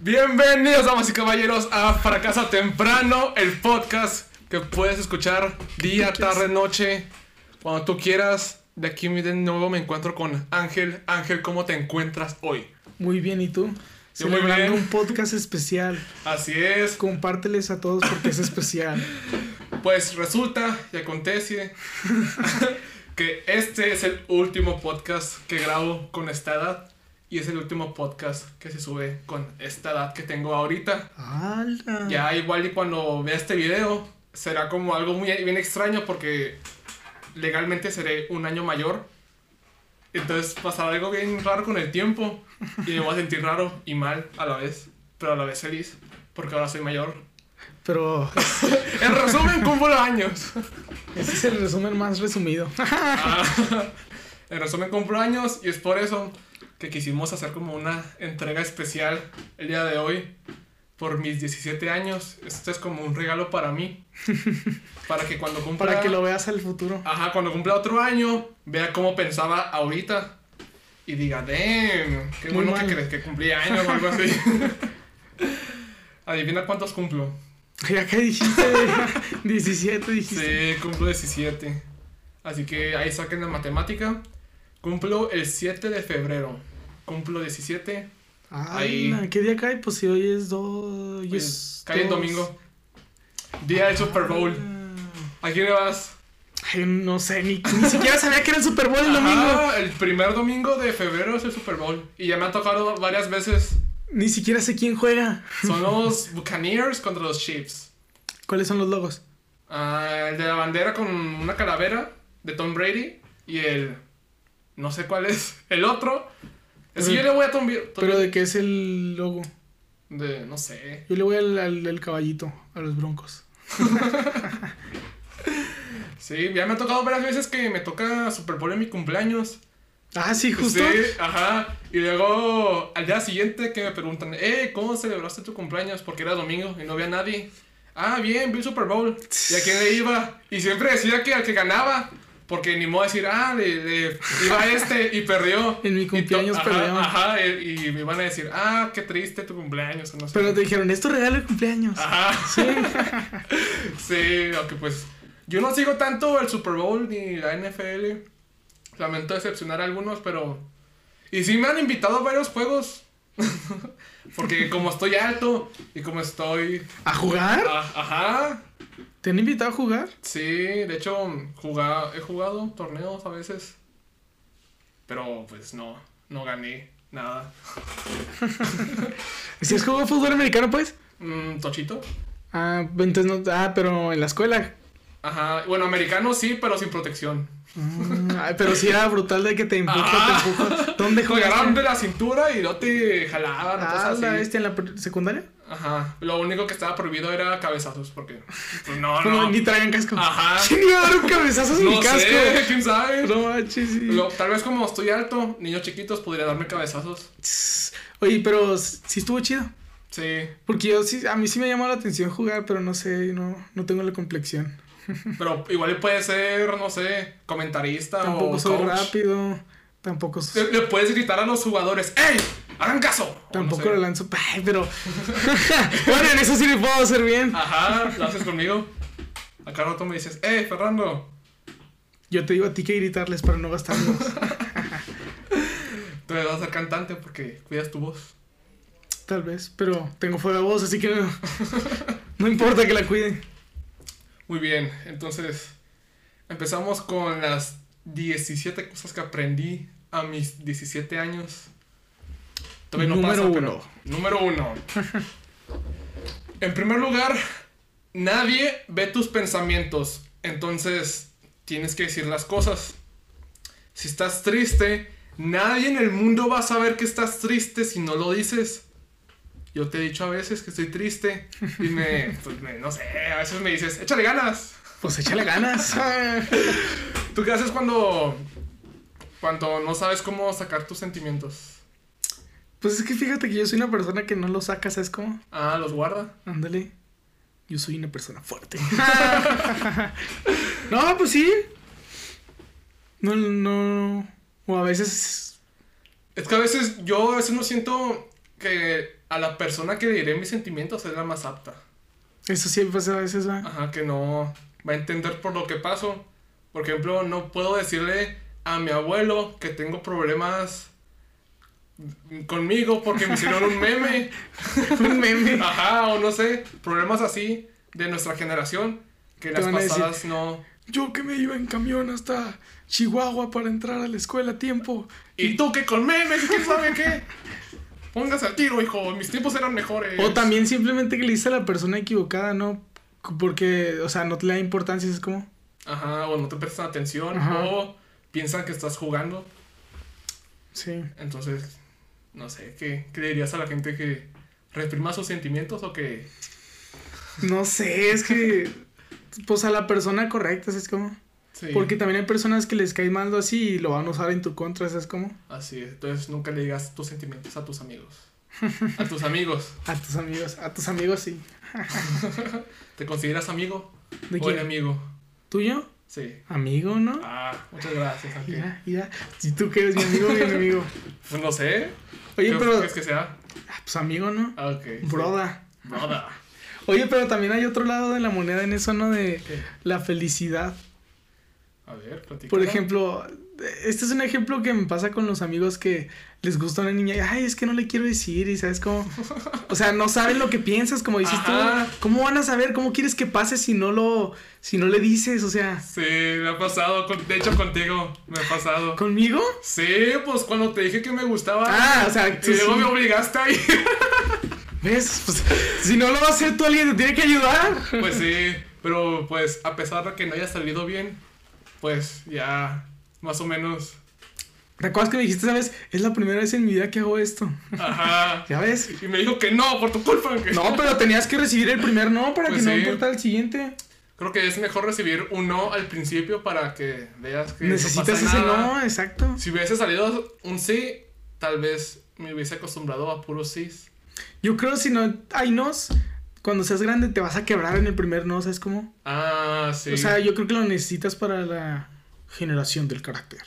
Bienvenidos, damas y caballeros, a Fracaso Temprano, el podcast que puedes escuchar día, tarde, noche, cuando tú quieras. De aquí de nuevo me encuentro con Ángel. Ángel, ¿cómo te encuentras hoy? Muy bien, ¿y tú? Yo muy bien. un podcast especial. Así es. Compárteles a todos porque es especial. Pues resulta y acontece que este es el último podcast que grabo con esta edad. Y es el último podcast que se sube con esta edad que tengo ahorita. ¡Hala! Ya igual y cuando vea este video será como algo muy bien extraño porque legalmente seré un año mayor. Entonces pasará algo bien raro con el tiempo y me voy a sentir raro y mal a la vez, pero a la vez feliz porque ahora soy mayor. Pero En resumen, cumplo años. ese es el resumen más resumido. Ah, en resumen, cumplo años y es por eso que quisimos hacer como una entrega especial el día de hoy por mis 17 años. Este es como un regalo para mí. Para que cuando cumpla... Para que lo veas al futuro. Ajá, cuando cumpla otro año, vea cómo pensaba ahorita. Y diga, damn, qué bueno que crees que cumplí años o algo así. Adivina cuántos cumplo. Ya que dijiste 17, dijiste. Sí, cumplo 17. Así que ahí saquen la matemática. Cumplo el 7 de febrero. Cumplo 17. ahí. ¿Qué día cae? Pues si hoy es 2. Hoy Pues, es cae el domingo. Día del Super Bowl. Ah. ¿A quién le vas? Ay, no sé, ni, ni siquiera sabía que era el Super Bowl el Ajá, domingo. el primer domingo de febrero es el Super Bowl. Y ya me ha tocado varias veces. Ni siquiera sé quién juega. Son los Buccaneers contra los Chiefs. ¿Cuáles son los logos? Ah, el de la bandera con una calavera de Tom Brady. Y el. No sé cuál es. El otro. Es que yo le voy a Tom Brady. Pero de qué es el logo. De, no sé. Yo le voy al, al, al caballito, a los broncos. Sí, ya me ha tocado varias veces que me toca Super Bowl en mi cumpleaños. Ah, sí, justo. Sí, ajá. Y luego al día siguiente que me preguntan, eh, ¿cómo celebraste tu cumpleaños? Porque era domingo y no había nadie. Ah, bien, vi el Super Bowl. ¿Y a quién le iba? Y siempre decía que al que ganaba. Porque ni modo decir, ah, le, le iba este y perdió. En mi cumpleaños perdió. Ajá, y, y me iban a decir, ah, qué triste tu cumpleaños. o no sé. Pero te dijeron, es tu regalo de cumpleaños. Ajá. Sí. Sí, aunque pues yo no sigo tanto el Super Bowl ni la NFL. Lamento decepcionar a algunos, pero... Y sí me han invitado a varios juegos. Porque como estoy alto y como estoy... ¿A jugar? Ah, Ajá. ¿Te han invitado a jugar? Sí, de hecho juga- he jugado torneos a veces. Pero pues no, no gané nada. ¿Si has jugado fútbol americano, pues? Mm, ¿Tochito? Ah, entonces no. Ah, pero en la escuela. Ajá. Bueno, americano sí, pero sin protección. Ah, ay, pero sí era brutal de que te empuja, Ah. te empuja. ¿Dónde de la cintura y no te jalaban. Ah, así. bestia en la secundaria. Ajá. Lo único que estaba prohibido era cabezazos, porque. Pues no, no. ni traían casco. Ajá. ¿Quién iba a dar un cabezazo en mi No casco? sé, quién sabe. No manches, sí. Lo- tal vez como estoy alto, niños chiquitos podrían darme cabezazos. Oye, pero sí estuvo chido. Sí. Porque yo sí, a mí sí me llamó la atención jugar, pero no sé, no, no tengo la complexión. Pero igual puede ser, no sé, comentarista Tampoco o soy coach. rápido. Tampoco soy- Le, le puedes gritar a los jugadores, ¡Ey! ¡Hagan caso! Tampoco no sé. lo lanzo. Ay, pero. bueno, en eso sí le puedo hacer bien. Ajá, lo haces conmigo. Acá rato me dices, ¡Eh, Fernando! Yo te digo a ti que gritarles para no gastarlos. Tú me vas a ser cantante porque cuidas tu voz. Tal vez, pero tengo fuego de voz, así que no. No importa que la cuide. Muy bien, entonces empezamos con las 17 cosas que aprendí a mis 17 años. Todavía no Número pasa, uno. pero- número uno. en primer lugar, nadie ve tus pensamientos, entonces tienes que decir las cosas. Si estás triste, nadie en el mundo va a saber que estás triste si no lo dices. Yo te he dicho a veces que estoy triste y me, pues me- no sé, a veces me dices, échale ganas. Pues échale ganas. ¿Tú qué haces cuando, cuando no sabes cómo sacar tus sentimientos? Pues es que fíjate que yo soy una persona que no lo saca, ¿sabes cómo? Ah, los guarda. Ándale. Yo soy una persona fuerte. no, pues sí. No, no. O a veces. Es que a veces yo a veces no siento que a la persona que le diré mis sentimientos es la más apta. Eso sí pasa a veces, ¿va? Ajá, que no va a entender por lo que paso. Por ejemplo, no puedo decirle a mi abuelo que tengo problemas conmigo porque me hicieron un meme. Un meme. Ajá, o no sé, problemas así de nuestra generación que las decir- pasadas no. Yo que me iba en camión hasta Chihuahua para entrar a la escuela a tiempo. Y tú que con memes, ¿quién sabe qué? Póngase al tiro, hijo. Mis tiempos eran mejores. O también simplemente que le dice a la persona equivocada, ¿no? Porque, o sea, no te le da importancia, es como... Ajá, o no te prestan atención. Ajá. O piensan que estás jugando. Sí. Entonces, no sé, ¿qué, qué le dirías a la gente que reprima sus sentimientos o que... No sé, es que... Pues a la persona correcta, es como... Sí, Porque también hay personas que les cae mal así y lo van a usar en tu contra, es como... Así es. Entonces nunca le digas tus sentimientos a tus amigos. A tus amigos. A tus amigos, a tus amigos sí. ¿Te consideras amigo ¿De quién? enemigo? ¿Tuyo? Sí. Amigo, ¿no? Ah, muchas gracias. Ángel. Mira, mira. Si tú que eres mi amigo, mi enemigo. Pues no sé. Oye, ¿Qué pero... crees que sea? Ah, Pues amigo, ¿no? Ah, ok. sí. Broda. Broda. Oye, pero también hay otro lado de la moneda en eso, ¿no? De ¿Qué? la felicidad. A ver, platica. Por ejemplo, este es un ejemplo que me pasa con los amigos que les gusta una niña y, ay, es que no le quiero decir y sabes cómo, o sea, no saben lo que piensas, como dices Ajá. tú, ¿cómo van a saber? ¿Cómo quieres que pase si no lo, si no le dices? O sea, Sí, me ha pasado. con- de hecho, contigo me ha pasado. ¿conmigo? Sí, pues cuando te dije que me gustaba. Ah, o sea, Y luego sí. me obligaste a ir. ¿Ves? Pues, si no lo va a hacer tú, alguien te tiene que ayudar. Pues sí, pero pues a pesar de que no haya salido bien, pues ya más o menos. ¿Te acuerdas que me dijiste, sabes? Es la primera vez en mi vida que hago esto. Ajá. ¿Ya ves? Y me dijo que no, por tu culpa. que- No, pero tenías que recibir el primer no para Pues que no sí. importara el siguiente. Creo que es mejor recibir un no al principio para que veas que Necesitas no pasa ese nada. no, exacto. Si hubiese salido un sí, tal vez me hubiese acostumbrado a puros sí. Yo creo si no hay nos, cuando seas grande te vas a quebrar en el primer no, ¿sabes cómo? Ah, sí. O sea, yo creo que lo necesitas para la generación del carácter.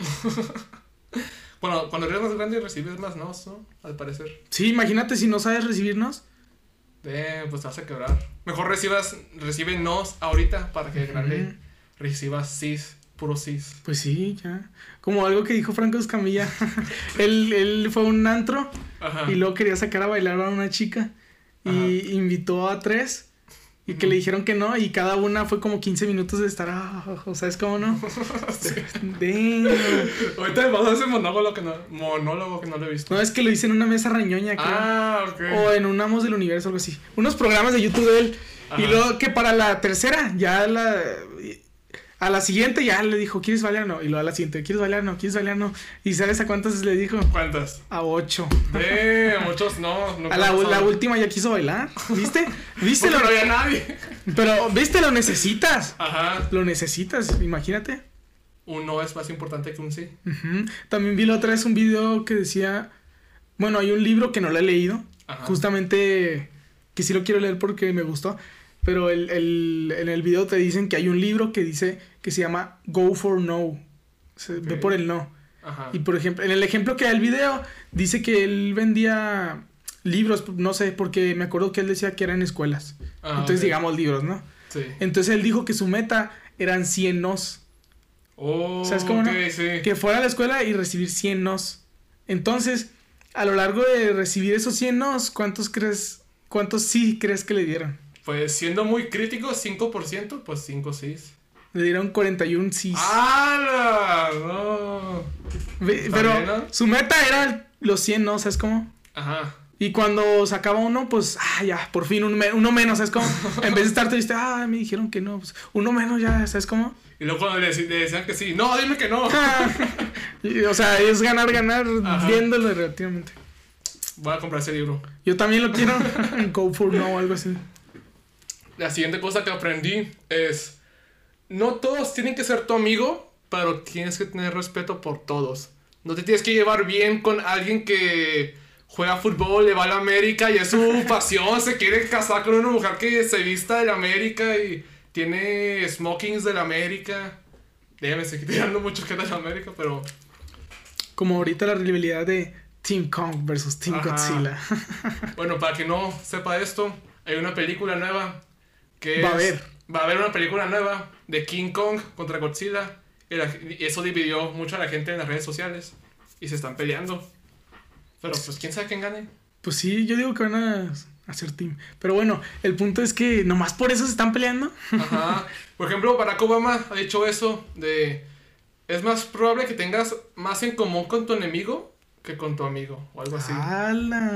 bueno, cuando eres más grande recibes más no, ¿no? Al parecer. Sí, imagínate si no sabes recibirnos. Eh, pues te vas a quebrar. Mejor recibas, recibe nos ahorita para que de grande recibas cis, puro cis. Pues sí, ya. Como algo que dijo Franco Escamilla. él, él fue a un antro Ajá. y luego quería sacar a bailar a una chica. Y invitó a tres. Y que le dijeron que no, y cada una fue como 15 minutos de estar, ah, o sea, es como no. Ahorita me vas a ese monólogo que no, monólogo que no lo he visto. No, es que lo hice en una mesa rañoña, creo. ah, ok. O en un Amos del Universo, algo así. Unos programas de YouTube de él. Y luego que para la tercera, ya la. A la siguiente ya le dijo, ¿quieres bailar? No. Y luego a la siguiente, ¿quieres bailar? No. ¿Quieres bailar? No. ¿Y sabes a cuántas le dijo? ¿Cuántas? A ocho. Eh, muchos no. no A la, la última ya quiso bailar. ¿Viste? ¿Viste? Lo, no había nadie. pero, ¿viste? Lo necesitas. Ajá. Lo necesitas, imagínate. Un no es más importante que un sí. Ujú. También vi la otra vez un video que decía. Bueno, hay un libro que no lo he leído. Ajá. Justamente que sí lo quiero leer porque me gustó. Pero el, el- en el video te dicen que hay un libro que dice que se llama Go for No. Se ve por el no. Ajá. Y por ejemplo, en el ejemplo que da el video, dice que él vendía libros, no sé, porque me acuerdo que él decía que eran escuelas. Ah, Entonces, ok. digamos libros, ¿no? Sí. Entonces él dijo que su meta eran 100 nos. Oh, ¿Sabes cómo no? ok, sí. Que fuera a la escuela y recibir 100 nos. Entonces, a lo largo de recibir esos 100 nos, ¿cuántos crees, cuántos sí crees que le dieron? Pues siendo muy crítico, 5%, pues 5 sí. Le dieron 41 sí. ¡Hala! No. Pero su meta era los 100 no, ¿sabes cómo? Ajá. Y cuando sacaba uno, pues, ah, ya, por fin un me- uno menos, ¿sabes cómo? En vez de estar triste, ah, me dijeron que no, pues, uno menos ya, ¿sabes cómo? Y luego cuando le, dec- le decían que sí, no, dime que no. Y, o sea, es ganar, ganar, Ajá. viéndolo relativamente. Voy a comprar ese libro. Yo también lo quiero, go for no, algo así. La siguiente cosa que aprendí es, no todos tienen que ser tu amigo, pero tienes que tener respeto por todos. No te tienes que llevar bien con alguien que juega fútbol, le va a la América y es su pasión, se quiere casar con una mujer que se vista de la América y tiene smokings de la América. Déjame, estoy tirando mucho que de la América, pero... Como ahorita la rivalidad de Team Kong versus Team Ajá. Godzilla. Bueno, para quien no sepa esto, hay una película nueva que Va a es- haber. Va a haber una película nueva de King Kong contra Godzilla. Y, la- y eso dividió mucho a la gente en las redes sociales. Y se están peleando. Pero pues quién sabe quién gane. Pues sí, yo digo que van a hacer team. Pero bueno, el punto es que nomás por eso se están peleando. Ajá. Por ejemplo, Barack Obama ha dicho eso de... Es más probable que tengas más en común con tu enemigo que con tu amigo. O algo así.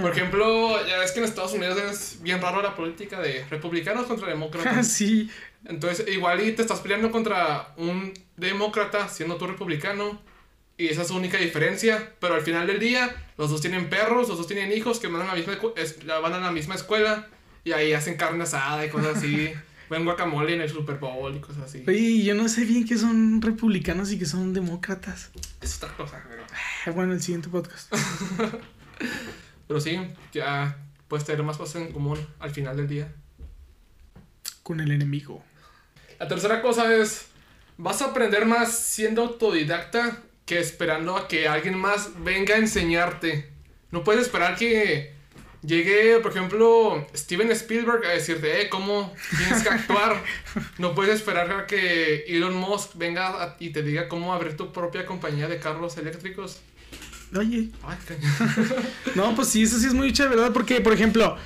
Por ejemplo, ya ves que en Estados Unidos es bien raro la política de republicanos contra demócratas. sí. Entonces, igual y te estás peleando contra un demócrata siendo tú republicano. Y esa es su única diferencia. Pero al final del día, los dos tienen perros, los dos tienen hijos que van a la misma, van a la misma escuela. Y ahí hacen carne asada y cosas así. Ven guacamole en el Super Bowl y cosas así. Oye, yo no sé bien que son republicanos y que son demócratas. Es otra cosa, pero... Ah, Bueno, el siguiente podcast. Pero sí, ya puedes tener más cosas en común al final del día. Con el enemigo. La tercera cosa es, vas a aprender más siendo autodidacta que esperando a que alguien más venga a enseñarte. No puedes esperar que llegue, por ejemplo, Steven Spielberg a decirte, eh, cómo tienes que actuar. no puedes esperar a que Elon Musk venga a- y te diga cómo abrir tu propia compañía de carros eléctricos. Oye. Ay. No, pues sí, eso sí es muy chévere, ¿verdad? Porque, por ejemplo,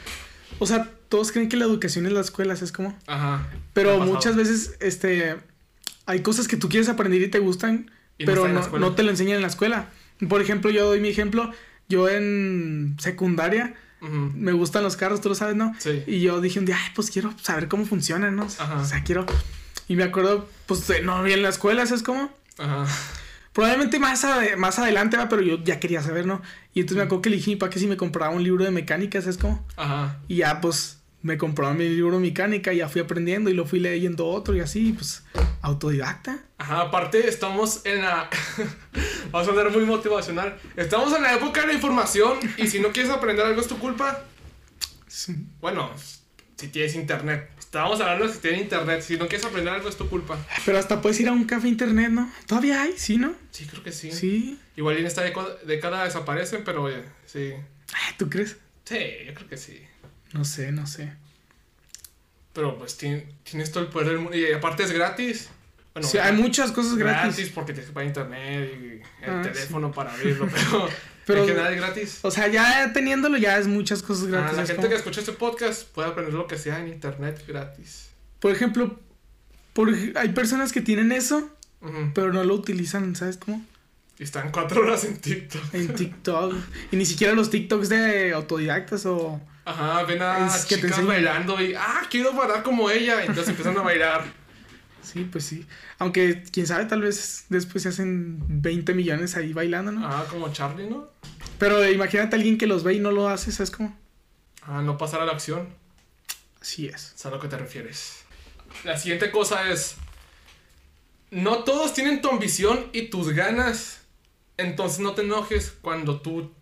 o sea, todos creen que la educación en las escuelas es como... Ajá. Pero muchas veces, este, hay cosas que tú quieres aprender y te gustan, Y no pero no, escuela. no te lo enseñan en la escuela. Por ejemplo, yo doy mi ejemplo. Yo en secundaria Me gustan los carros, tú lo sabes, ¿no? Sí. Y yo dije un día, ay, pues quiero saber cómo funcionan, ¿no? Ajá. O sea, quiero... Y me acuerdo, pues, de- no había en la escuela, ¿sabes cómo? Ajá. Probablemente más, más adelante va, pero yo ya quería saber, ¿no? Y entonces me acuerdo que le dije a mi papá que si me compraba un libro de mecánica, ¿sabes cómo? Ajá. Y ya, pues, me compró mi libro mecánica y ya fui aprendiendo y lo fui leyendo otro y así, pues, autodidacta. Ajá, aparte estamos en la... Vamos a hablar muy motivacional. Estamos en la época de la información y si no quieres aprender algo es tu culpa. Sí. Bueno, si tienes internet. Estábamos hablando de si tienes internet. Si no quieres aprender algo es tu culpa. Pero hasta puedes ir a un café internet, ¿no? Todavía hay, ¿sí, no? Sí, creo que sí. Sí. Igual en esta década desaparecen, pero eh, sí. ¿Tú crees? Sí, yo creo que sí. No sé, no sé. Pero pues tien- tienes todo el poder del mundo. Y aparte es gratis. Bueno, sí, hay muchas cosas gratis. gratis porque que pagar internet y el Ah, teléfono para abrirlo. Pero, Pero- en general es gratis. O sea, ya teniéndolo ya es muchas cosas Ah, gratis. la es gente como- que escucha este podcast puede aprender lo que sea en internet gratis. Por ejemplo, por, hay personas que tienen eso, pero no lo utilizan, ¿sabes cómo? Y están cuatro horas en TikTok. En TikTok. y ni siquiera los TikToks de autodidactas o... Ajá, ven a Es que chicas bailando y, ah, quiero bailar como ella. Entonces empiezan a bailar. Sí, pues sí. Aunque, quién sabe, tal vez después se hacen 20 millones ahí bailando, ¿no? Ah, como Charlie, ¿no? Pero imagínate a alguien que los ve y no lo hace, ¿sabes cómo? Ah, no pasar a la acción. Así es. Es a lo que te refieres. La siguiente cosa es, no todos tienen tu ambición y tus ganas. Entonces no te enojes cuando tú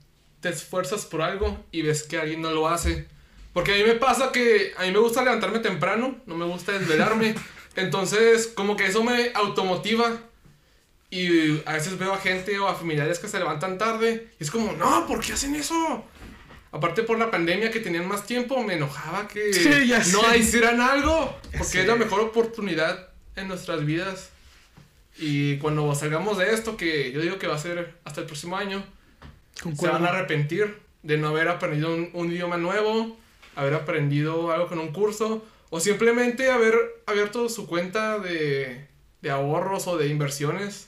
te esfuerzas por algo y ves que alguien no lo hace. Porque a mí me pasa que a mí me gusta levantarme temprano, no me gusta desvelarme. Entonces como que eso me automotiva. Y a veces veo a gente o a familiares que se levantan tarde. Y es como, no, ¿por qué hacen eso? Aparte por la pandemia que tenían más tiempo, me enojaba que Sí, ya no sé. hicieran algo. Porque es la mejor oportunidad en nuestras vidas. Y cuando salgamos de esto, que yo digo que va a ser hasta el próximo año, se van a arrepentir de no haber aprendido un, un idioma nuevo, haber aprendido algo con un curso, o simplemente haber abierto su cuenta de, de ahorros o de inversiones.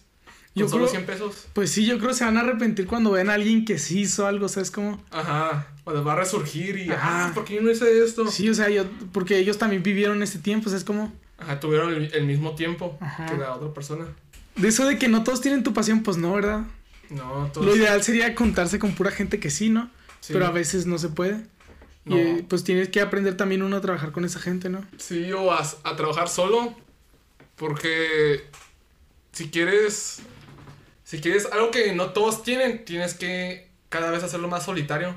Con Yo solo creo- 100 pesos. Pues sí, yo creo que se van a arrepentir cuando ven a alguien que sí hizo algo, ¿sabes cómo? Ajá. Cuando va a resurgir y, Ajá. ah, ¿por qué yo no hice esto? Sí, o sea, yo, porque ellos también vivieron ese tiempo, ¿sabes cómo? Ajá, tuvieron el, el mismo tiempo Ajá. que la otra persona. De eso de que no todos tienen tu pasión, pues no, ¿verdad? No, todos. Lo ideal sería contarse con pura gente que sí, ¿no? sí. Pero a veces no se puede. No. Y eh, pues tienes que aprender también uno a trabajar con esa gente, ¿no? Sí, o a, a trabajar solo. Porque si quieres. Si quieres algo que no todos tienen, tienes que cada vez hacerlo más solitario.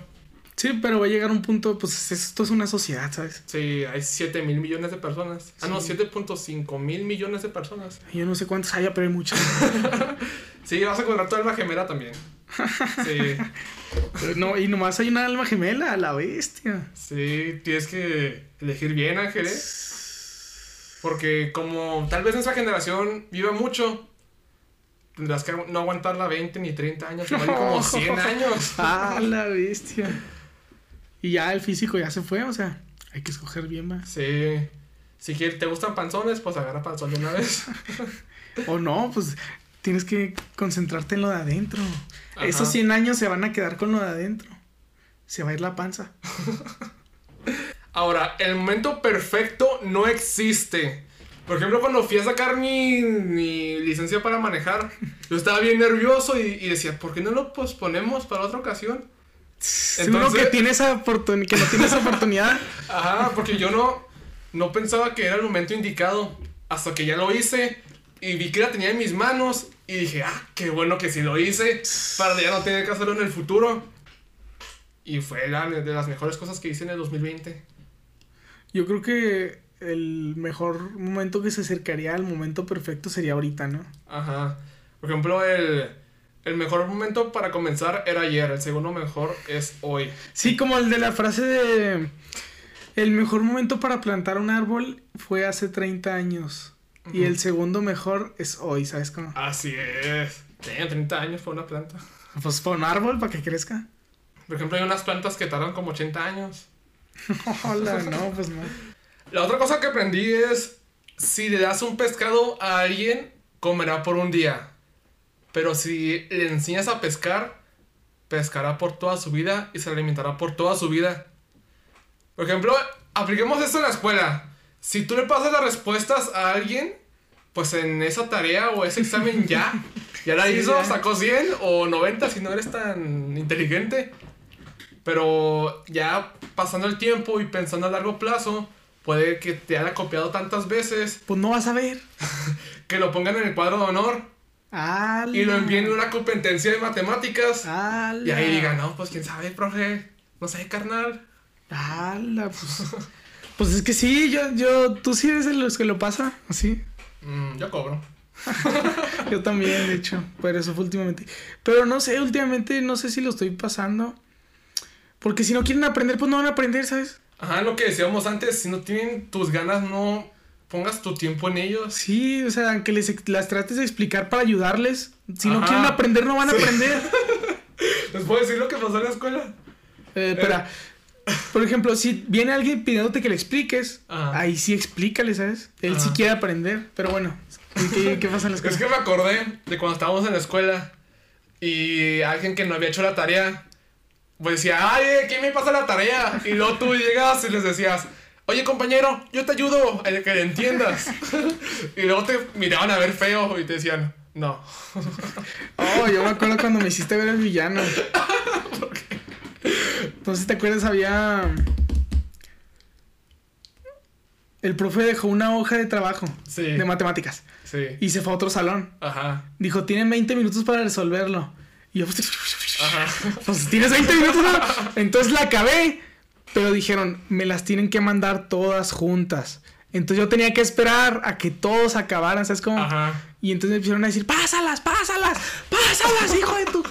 Sí, pero va a llegar un punto, pues esto es una sociedad, ¿sabes? Sí, hay 7 mil millones de personas. Ah, no, 7.5 mil millones de personas. Yo no sé cuántos haya, pero hay muchos. sí, vas a encontrar tu alma gemela también. Sí. no, y nomás hay una alma gemela, la bestia. Sí, tienes que elegir bien, Ángeles. Porque como tal vez nuestra generación viva mucho, tendrás que no aguantar la 20 ni 30 años, igual como 100 años. ah, la bestia. Y ya el físico ya se fue, o sea, hay que escoger bien más. Sí. Si te gustan panzones, pues agarra panzón de una vez. o no, pues tienes que concentrarte en lo de adentro. Esos 100 años se van a quedar con lo de adentro. Se va a ir la panza. Ahora, el momento perfecto no existe. Por ejemplo, cuando fui a sacar mi, mi licencia para manejar, yo estaba bien nervioso y, y decía, ¿por qué no lo posponemos para otra ocasión? Seguro que, tiene esa oportunidad, que no tiene esa oportunidad. Ajá, porque yo no, no pensaba que era el momento indicado. Hasta que ya lo hice y vi que la tenía en mis manos. Y dije, ah, qué bueno que sí lo hice. Para ya no tener que hacerlo en el futuro. Y fue la, de las mejores cosas que hice en el 2020. Yo creo que el mejor momento que se acercaría al momento perfecto sería ahorita, ¿no? Ajá. Por ejemplo, el el mejor momento para comenzar era ayer, el segundo mejor es hoy. Sí, como el de la frase de... El mejor momento para plantar un árbol fue hace 30 años. Y el segundo mejor es hoy, ¿sabes cómo? Así es. Tiene 30 años para una planta. Pues para un árbol, para que crezca. Por ejemplo, hay unas plantas que tardan como 80 años. Hola, no, pues no. La otra cosa que aprendí es, si le das un pescado a alguien, comerá por un día. Pero si le enseñas a pescar, pescará por toda su vida y se alimentará por toda su vida. Por ejemplo, apliquemos esto en la escuela. Si tú le pasas las respuestas a alguien, pues en esa tarea o ese examen ya, ya la hizo, sacó 100 o 90 si no eres tan inteligente. Pero ya pasando el tiempo y pensando a largo plazo, puede que te haya copiado tantas veces. Pues no vas a ver. que lo pongan en el cuadro de honor y lo envíen en una competencia de matemáticas. Y ahí digan, no, pues quién sabe, profe. No sé, carnal. ¡Hala! Pues, pues es que sí, yo, yo, tú sí eres de los que lo pasa, así. Mm, yo cobro. yo también, de hecho, por eso fue últimamente. Pero no sé, últimamente no sé si lo estoy pasando. Porque si no quieren aprender, pues no van a aprender, ¿sabes? Ajá, lo que decíamos antes, si no tienen tus ganas, no, pongas tu tiempo en ellos. Sí, o sea, aunque les, las trates de explicar para ayudarles, si no quieren aprender, no van a aprender. ¿Les puedo decir lo que pasó en la escuela? Eh, espera. Por ejemplo, si viene alguien pidiéndote que le expliques, ahí sí explícale, ¿sabes? Él sí quiere aprender, pero bueno, ¿qué, ¿qué, pasa en la escuela? Es que me acordé de cuando estábamos en la escuela y alguien que no había hecho la tarea, pues decía, ay, ¿quién me pasa la tarea? Y luego tú llegas y les decías, Oye, compañero, yo te ayudo a que entiendas. y luego te miraban a ver feo y te decían, no. oh, yo me acuerdo cuando me hiciste ver el villano. Entonces, ¿te acuerdas? Había. El profe dejó una hoja de trabajo de matemáticas. Sí. Y se fue a otro salón. Ajá. Dijo, tienen 20 minutos para resolverlo. Y yo, Ajá. pues tienes 20 minutos. Entonces la acabé. Pero dijeron, me las tienen que mandar todas juntas. Entonces yo tenía que esperar a que todos acabaran, ¿sabes cómo? Ajá. Y entonces me empezaron a decir, pásalas, pásalas, pásalas, hijo de tu...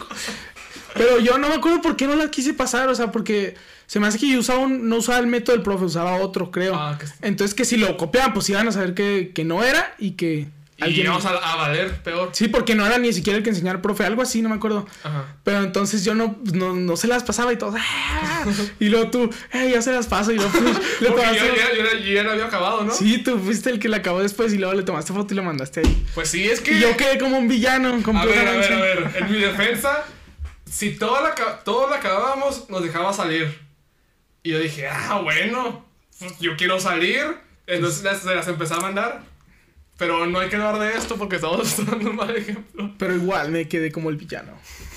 Pero yo no me acuerdo por qué no las quise pasar, o sea, porque se me hace que yo usaba un, no usaba el método del profe, usaba otro, creo. Ah, entonces que si lo copiaban, pues iban a saber que, que no era y que y íbamos a, valer peor. Sí, porque no era ni siquiera el que enseñar profe, algo así, no me acuerdo. Ajá. Pero entonces yo no, no, no se las pasaba y todo. ¡ah! y luego tú, eh, ya se las paso. Y luego pues, le porque yo, ya, yo, ya, no había acabado, ¿no? Sí, tú fuiste el que la acabó después y luego le tomaste foto y lo mandaste ahí. Pues sí, es que. Y yo quedé como un villano. Con a ver, a ver, a ver. En mi defensa, si toda la, todo la acabábamos, nos dejaba salir. Y yo dije, ah, bueno, yo quiero salir. Entonces se las empecé a mandar. Pero no hay que hablar de esto porque estamos dando un mal ejemplo. Pero igual me quedé como el villano.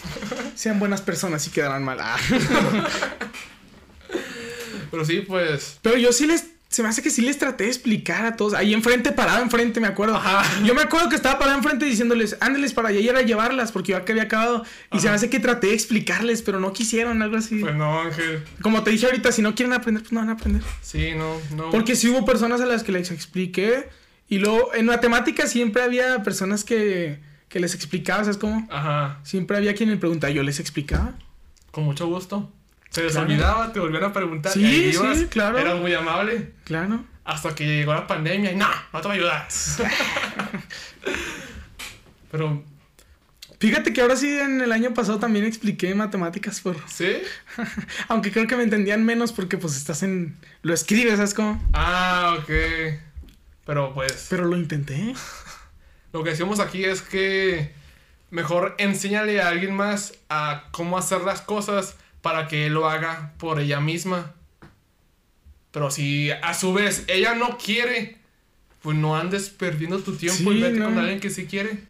Sean buenas personas y quedarán mal. Ah. Pero sí, pues. Pero yo sí les. se me hace que sí les traté de explicar a todos. Ahí enfrente, parado enfrente, me acuerdo. Yo me acuerdo que estaba parado enfrente diciéndoles, ándeles para allá y era llevarlas porque yo que había acabado. Y se me hace que traté de explicarles, pero no quisieron, algo así. Pues no, Ángel. Como te dije ahorita, si no quieren aprender, pues no van a aprender. Sí, no, no. Porque sí hubo personas a las que les expliqué. Y luego, en matemáticas siempre había personas que, que les explicaba, ¿sabes cómo? Ajá. Siempre había quien me preguntaba, yo les explicaba. Con mucho gusto. Se les olvidaba, te volvían a preguntar. Sí, sí, claro. Era muy amable. Claro. Hasta que llegó la pandemia y no, no te va a ayudar. Pero. Fíjate que ahora sí, en el año pasado también expliqué matemáticas por. ¿Sí? Aunque creo que me entendían menos porque pues estás en. Lo escribes, ¿sabes cómo? Ah, ok. Pero pues. Pero lo intenté. Lo que decimos aquí es que. Mejor enséñale a alguien más a cómo hacer las cosas para que él lo haga por ella misma. Pero si a su vez ella no quiere, pues no andes perdiendo tu tiempo y vete con alguien que sí quiere.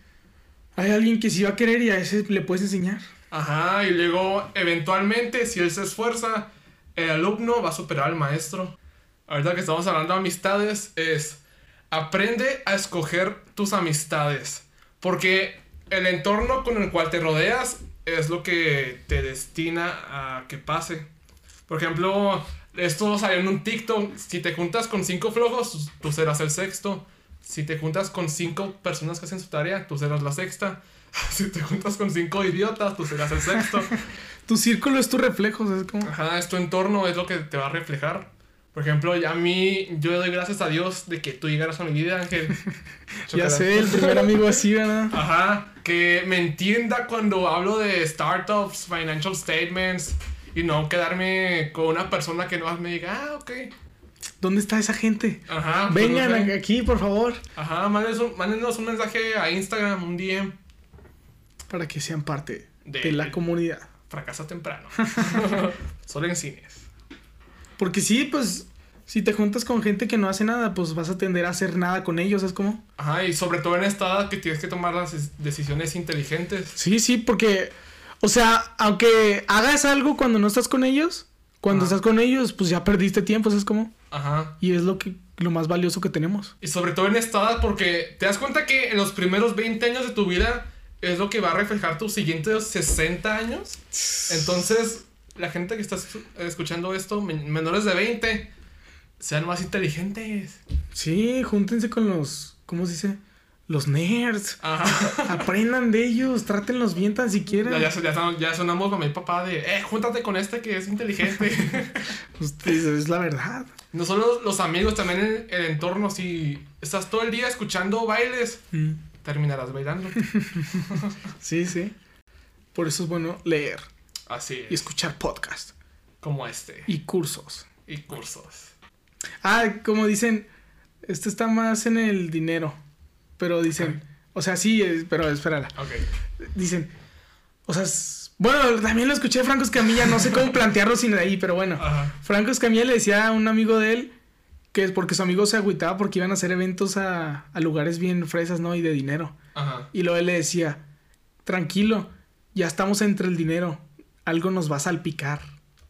Hay alguien que sí va a querer y a ese le puedes enseñar. Ajá, y luego eventualmente, si él se esfuerza, el alumno va a superar al maestro. Ahorita que estamos hablando de amistades, es aprende a escoger tus amistades. Porque el entorno con el cual te rodeas es lo que te destina a que pase. Por ejemplo, esto salió en un TikTok. Si te juntas con cinco flojos, tú serás el sexto. Si te juntas con cinco personas que hacen su tarea, tú serás la sexta. Si te juntas con cinco idiotas, tú serás el sexto. tu círculo es tu reflejo, ¿sabes cómo? Ajá, es tu entorno, es lo que te va a reflejar. Por ejemplo, a mí, yo le doy gracias a Dios de que tú llegaras a mi vida, Ángel. ya sé, el primer amigo así, ¿verdad? Ajá, que me entienda cuando hablo de startups, financial statements, y no quedarme con una persona que no me diga, ah, ok. ¿Dónde está esa gente? Ajá. Pues Vengan aquí, por favor. Ajá, mándenos un, mensaje a Instagram, un DM. Para que sean parte de, la comunidad. Fracasa temprano. Solo en cines. Porque sí, pues, si te juntas con gente que no hace nada, pues vas a tender a hacer nada con ellos, ¿es como? Ajá, y sobre todo en esta edad que tienes que tomar las decisiones inteligentes. Sí, sí, porque, o sea, aunque hagas algo cuando no estás con ellos, cuando estás con ellos, pues ya perdiste tiempo, ¿sabes cómo? Ajá. Y es lo que lo más valioso que tenemos. Y sobre todo en esta edad, porque te das cuenta que en los primeros 20 años de tu vida es lo que va a reflejar tus siguientes 60 años. Entonces, la gente que está escuchando esto, menores de 20, sean más inteligentes. Sí, júntense con los, ¿cómo se dice? Los nerds. Ajá. Aprendan de ellos, trátenlos bien tan siquiera. Ya, ya, ya, sonamos con mi papá de, eh, júntate con este que es inteligente. Pues, es la verdad. No solo los amigos, también el, entorno. Si estás todo el día escuchando bailes, mm. terminarás bailando. sí, sí. Por eso es bueno leer. Así es. Y escuchar podcasts. Como este. Y cursos. Y cursos. Ah, como dicen, esto está más en el dinero. Pero dicen, o sea, sí, pero espérala. Ok. Dicen, o sea, bueno, también lo escuché de Franco Escamilla, no sé cómo plantearlo sin de ahí, pero bueno. Franco Escamilla le decía a un amigo de él que es porque su amigo se agüitaba porque iban a hacer eventos a, a lugares bien fresas, ¿no? Y de dinero. Ajá. Y luego él le decía, tranquilo, ya estamos entre el dinero algo nos va a salpicar.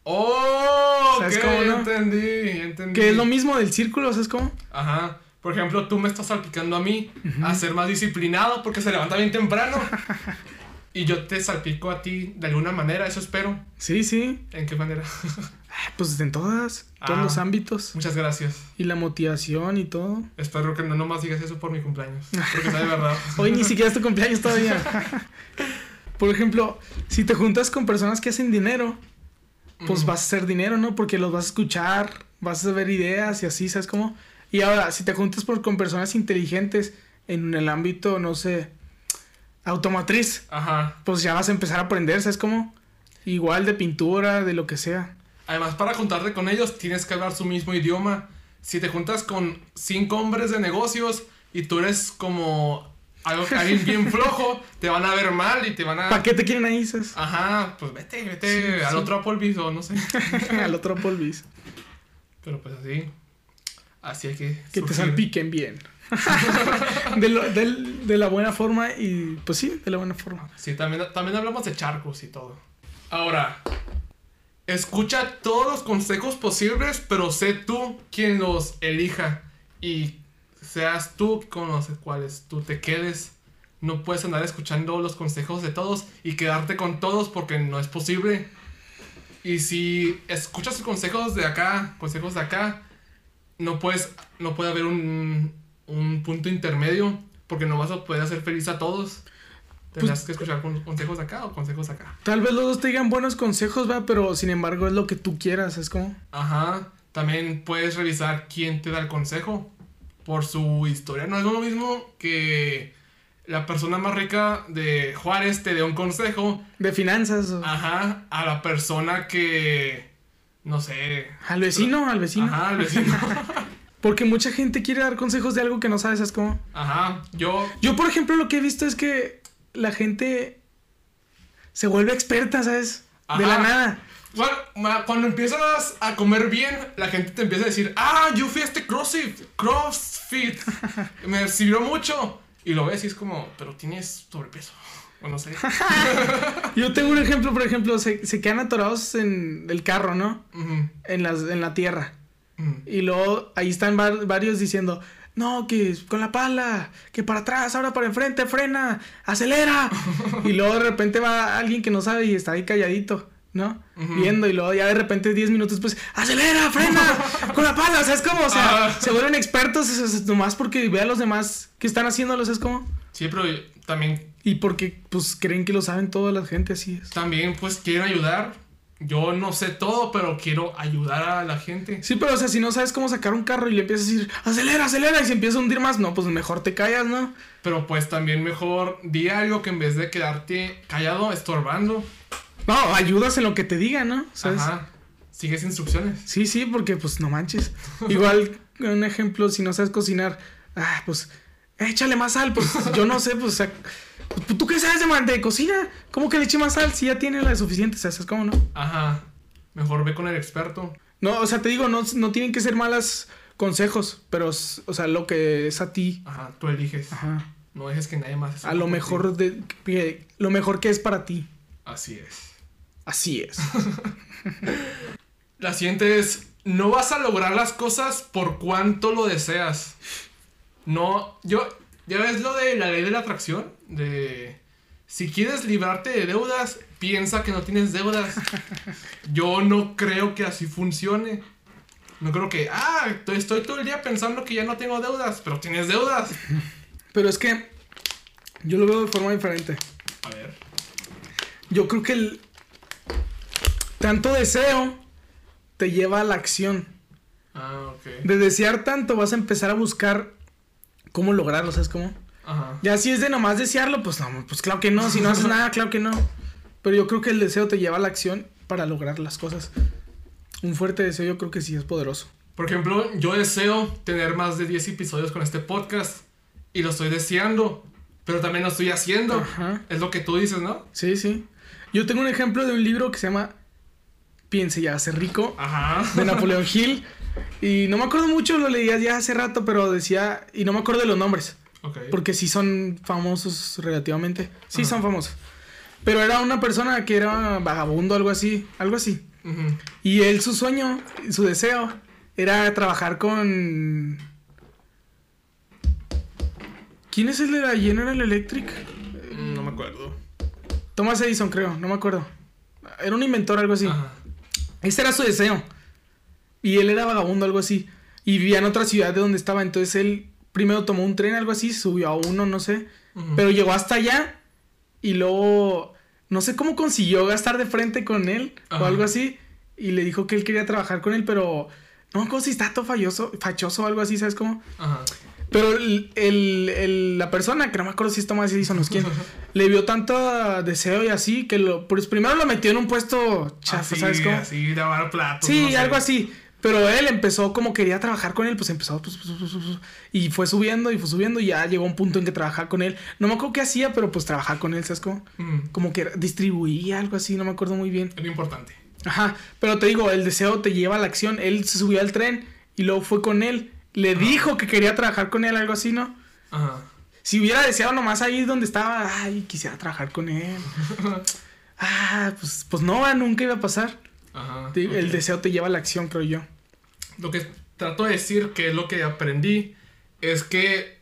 ¡Oh! ¿Sabes cómo, no? Entendí, entendí. Que es lo mismo del círculo, ¿sabes cómo? Ajá. Por ejemplo, tú me estás salpicando a mí a ser más disciplinado porque se levanta bien temprano. y yo te salpico a ti de alguna manera, eso espero. Sí, sí. ¿En qué manera? pues en todas, todos los ah, ámbitos. Muchas gracias. Y la motivación y todo. Espero que no nomás digas eso por mi cumpleaños. Porque está de verdad. Hoy ni siquiera es tu cumpleaños todavía. Por ejemplo, si te juntas con personas que hacen dinero, pues vas a hacer dinero, ¿no? Porque los vas a escuchar, vas a ver ideas y así, ¿sabes cómo? Y ahora, si te juntas por, con personas inteligentes en el ámbito, no sé, automotriz, Ajá. pues ya vas a empezar a aprender, ¿sabes cómo? Igual de pintura, de lo que sea. Además, para juntarte con ellos, tienes que hablar su mismo idioma. Si te juntas con cinco hombres de negocios y tú eres como alguien bien flojo, te van a ver mal y te van a... ¿Para qué te quieren ahí, Ajá, pues vete, vete al otro Applebee's o no sé. al otro Applebee's. Pero pues así, así hay que... Que te salpiquen bien. de, lo, de, la buena forma y pues sí, de la buena forma. Sí, también, también hablamos de charcos y todo. Ahora, escucha todos los consejos posibles, pero sé tú quien los elija. Y seas tú con los cuales tú te quedes. No puedes andar escuchando los consejos de todos y quedarte con todos porque no es posible. Y si escuchas consejos de acá, consejos de acá, no puedes, no puede haber un, un punto intermedio porque no vas a poder hacer feliz a todos. Tendrás pues, que escuchar consejos de acá o consejos de acá. Tal vez los dos te digan buenos consejos, va, pero sin embargo es lo que tú quieras, es como. Ajá. También puedes revisar quién te da el consejo por su historia. No es lo mismo que la persona más rica de Juárez te dé un consejo. De finanzas. Ajá. A la persona que. No sé. Al vecino, al vecino. Ajá, al vecino. Porque mucha gente quiere dar consejos de algo que no sabes, es como. Ajá. Yo. Yo, por ejemplo, lo que he visto es que la gente se vuelve experta, ¿sabes? De la nada. Bueno, cuando empiezas a comer bien, la gente te empieza a decir, ah, yo fui a este CrossFit, CrossFit, me sirvió mucho. Y lo ves y es como, pero tienes sobrepeso. O no sé. yo tengo un ejemplo, por ejemplo, se, se quedan atorados en el carro, ¿no? en, las, en la tierra. Y luego ahí están varios diciendo, no, que con la pala, que para atrás, ahora para enfrente, frena, acelera. y luego de repente va alguien que no sabe y está ahí calladito, ¿no? Viendo y luego ya de repente 10 minutos después, acelera, frena, con la pala, o sea, es como, o sea, ah. se vuelven expertos nomás porque ve a los demás que están haciéndolos, es como... Sí, pero también... Y porque, pues, creen que lo saben toda la gente, así es. También, pues, quieren ayudar, yo no sé todo, pero quiero ayudar a la gente. Sí, pero o sea, si no sabes cómo sacar un carro y le empiezas a decir, acelera, acelera, y se empieza a hundir más, no, pues mejor te callas, ¿no? Pero pues también mejor di algo que en vez de quedarte callado, estorbando. No, ayudas en lo que te diga, ¿no? Ajá. Sigues instrucciones. Sí, sí, porque pues no manches. Igual, un ejemplo, si no sabes cocinar, ah, pues échale más sal, pues yo no sé, pues pues, ¿Tú qué sabes de, de cocina? ¿Cómo que le eche más sal si ya tiene la suficiente? ¿Sabes cómo no? Ajá. Mejor ve con el experto. No, o sea, te digo, no, no tienen que ser malas consejos, pero, o sea, lo que es a ti. Ajá, tú eliges. Ajá. No dejes que nadie más. A lo mejor de, lo mejor que es para ti. Así es. Así es. la siguiente es, no vas a lograr las cosas por cuanto lo deseas. No, yo, ¿Ya ves lo de la ley de la atracción? De... Si quieres librarte de deudas, piensa que no tienes deudas. Yo no creo que así funcione. No creo que, ah, estoy todo el día pensando que ya no tengo deudas, pero tienes deudas. Pero es que yo lo veo de forma diferente. A ver. Yo creo que el tanto deseo te lleva a la acción. Ah, ok. De desear tanto vas a empezar a buscar cómo lograrlo, ¿sabes cómo? Ajá. Ya si es de nomás desearlo, pues no, pues claro que no, si no haces nada, claro que no. Pero yo creo que el deseo te lleva a la acción para lograr las cosas. Un fuerte deseo yo creo que sí es poderoso. Por ejemplo, yo deseo tener más de 10 episodios con este podcast y lo estoy deseando, pero también lo estoy haciendo. Ajá. Es lo que tú dices, ¿no? Sí, sí. Yo tengo un ejemplo de un libro que se llama Piense ya, hace rico, Ajá. de Napoleón Hill. Y no me acuerdo mucho, lo leía ya hace rato, pero decía, y no me acuerdo de los nombres. Porque sí son famosos relativamente. Sí son famosos. Pero era una persona que era vagabundo, algo así, algo así. Y él, su sueño, su deseo, era trabajar con... ¿Quién es el de la General Electric? No me acuerdo. Thomas Edison, creo, no me acuerdo. Era un inventor, algo así. Este era su deseo. Y él era vagabundo, algo así. Y vivía en otra ciudad de donde estaba. Entonces él primero tomó un tren, algo así, subió a uno, no sé. Pero llegó hasta allá. Y luego. No sé cómo consiguió gastar de frente con él. O algo así. Y le dijo que él quería trabajar con él, pero. No acuerdo si está todo falloso, fachoso o algo así, ¿sabes cómo? Ajá. Pero el, el, la persona, que no me acuerdo si es Tomás Edison o quién, le vio tanto deseo y así que lo, pues primero lo metió en un puesto chafa, ¿sabes cómo? Así, lavar platos. Sí, algo así. Pero él empezó como quería trabajar con él, pues empezó pues, pues, pues, y fue subiendo y fue subiendo y ya llegó un punto en que trabajaba con él. No me acuerdo qué hacía, pero pues trabajaba con él, ¿sabes cómo? Mm. Como que distribuía algo así, no me acuerdo muy bien. Era importante. Ajá, pero te digo, el deseo te lleva a la acción. Él se subió al tren y luego fue con él. Le dijo que quería trabajar con él, algo así, ¿no? Ajá. Si hubiera deseado nomás ahí donde estaba, ay, quisiera trabajar con él. ah, pues, pues no, nunca iba a pasar. Ajá. El deseo te lleva a la acción, creo yo. Lo que trato de decir, que es lo que aprendí, es que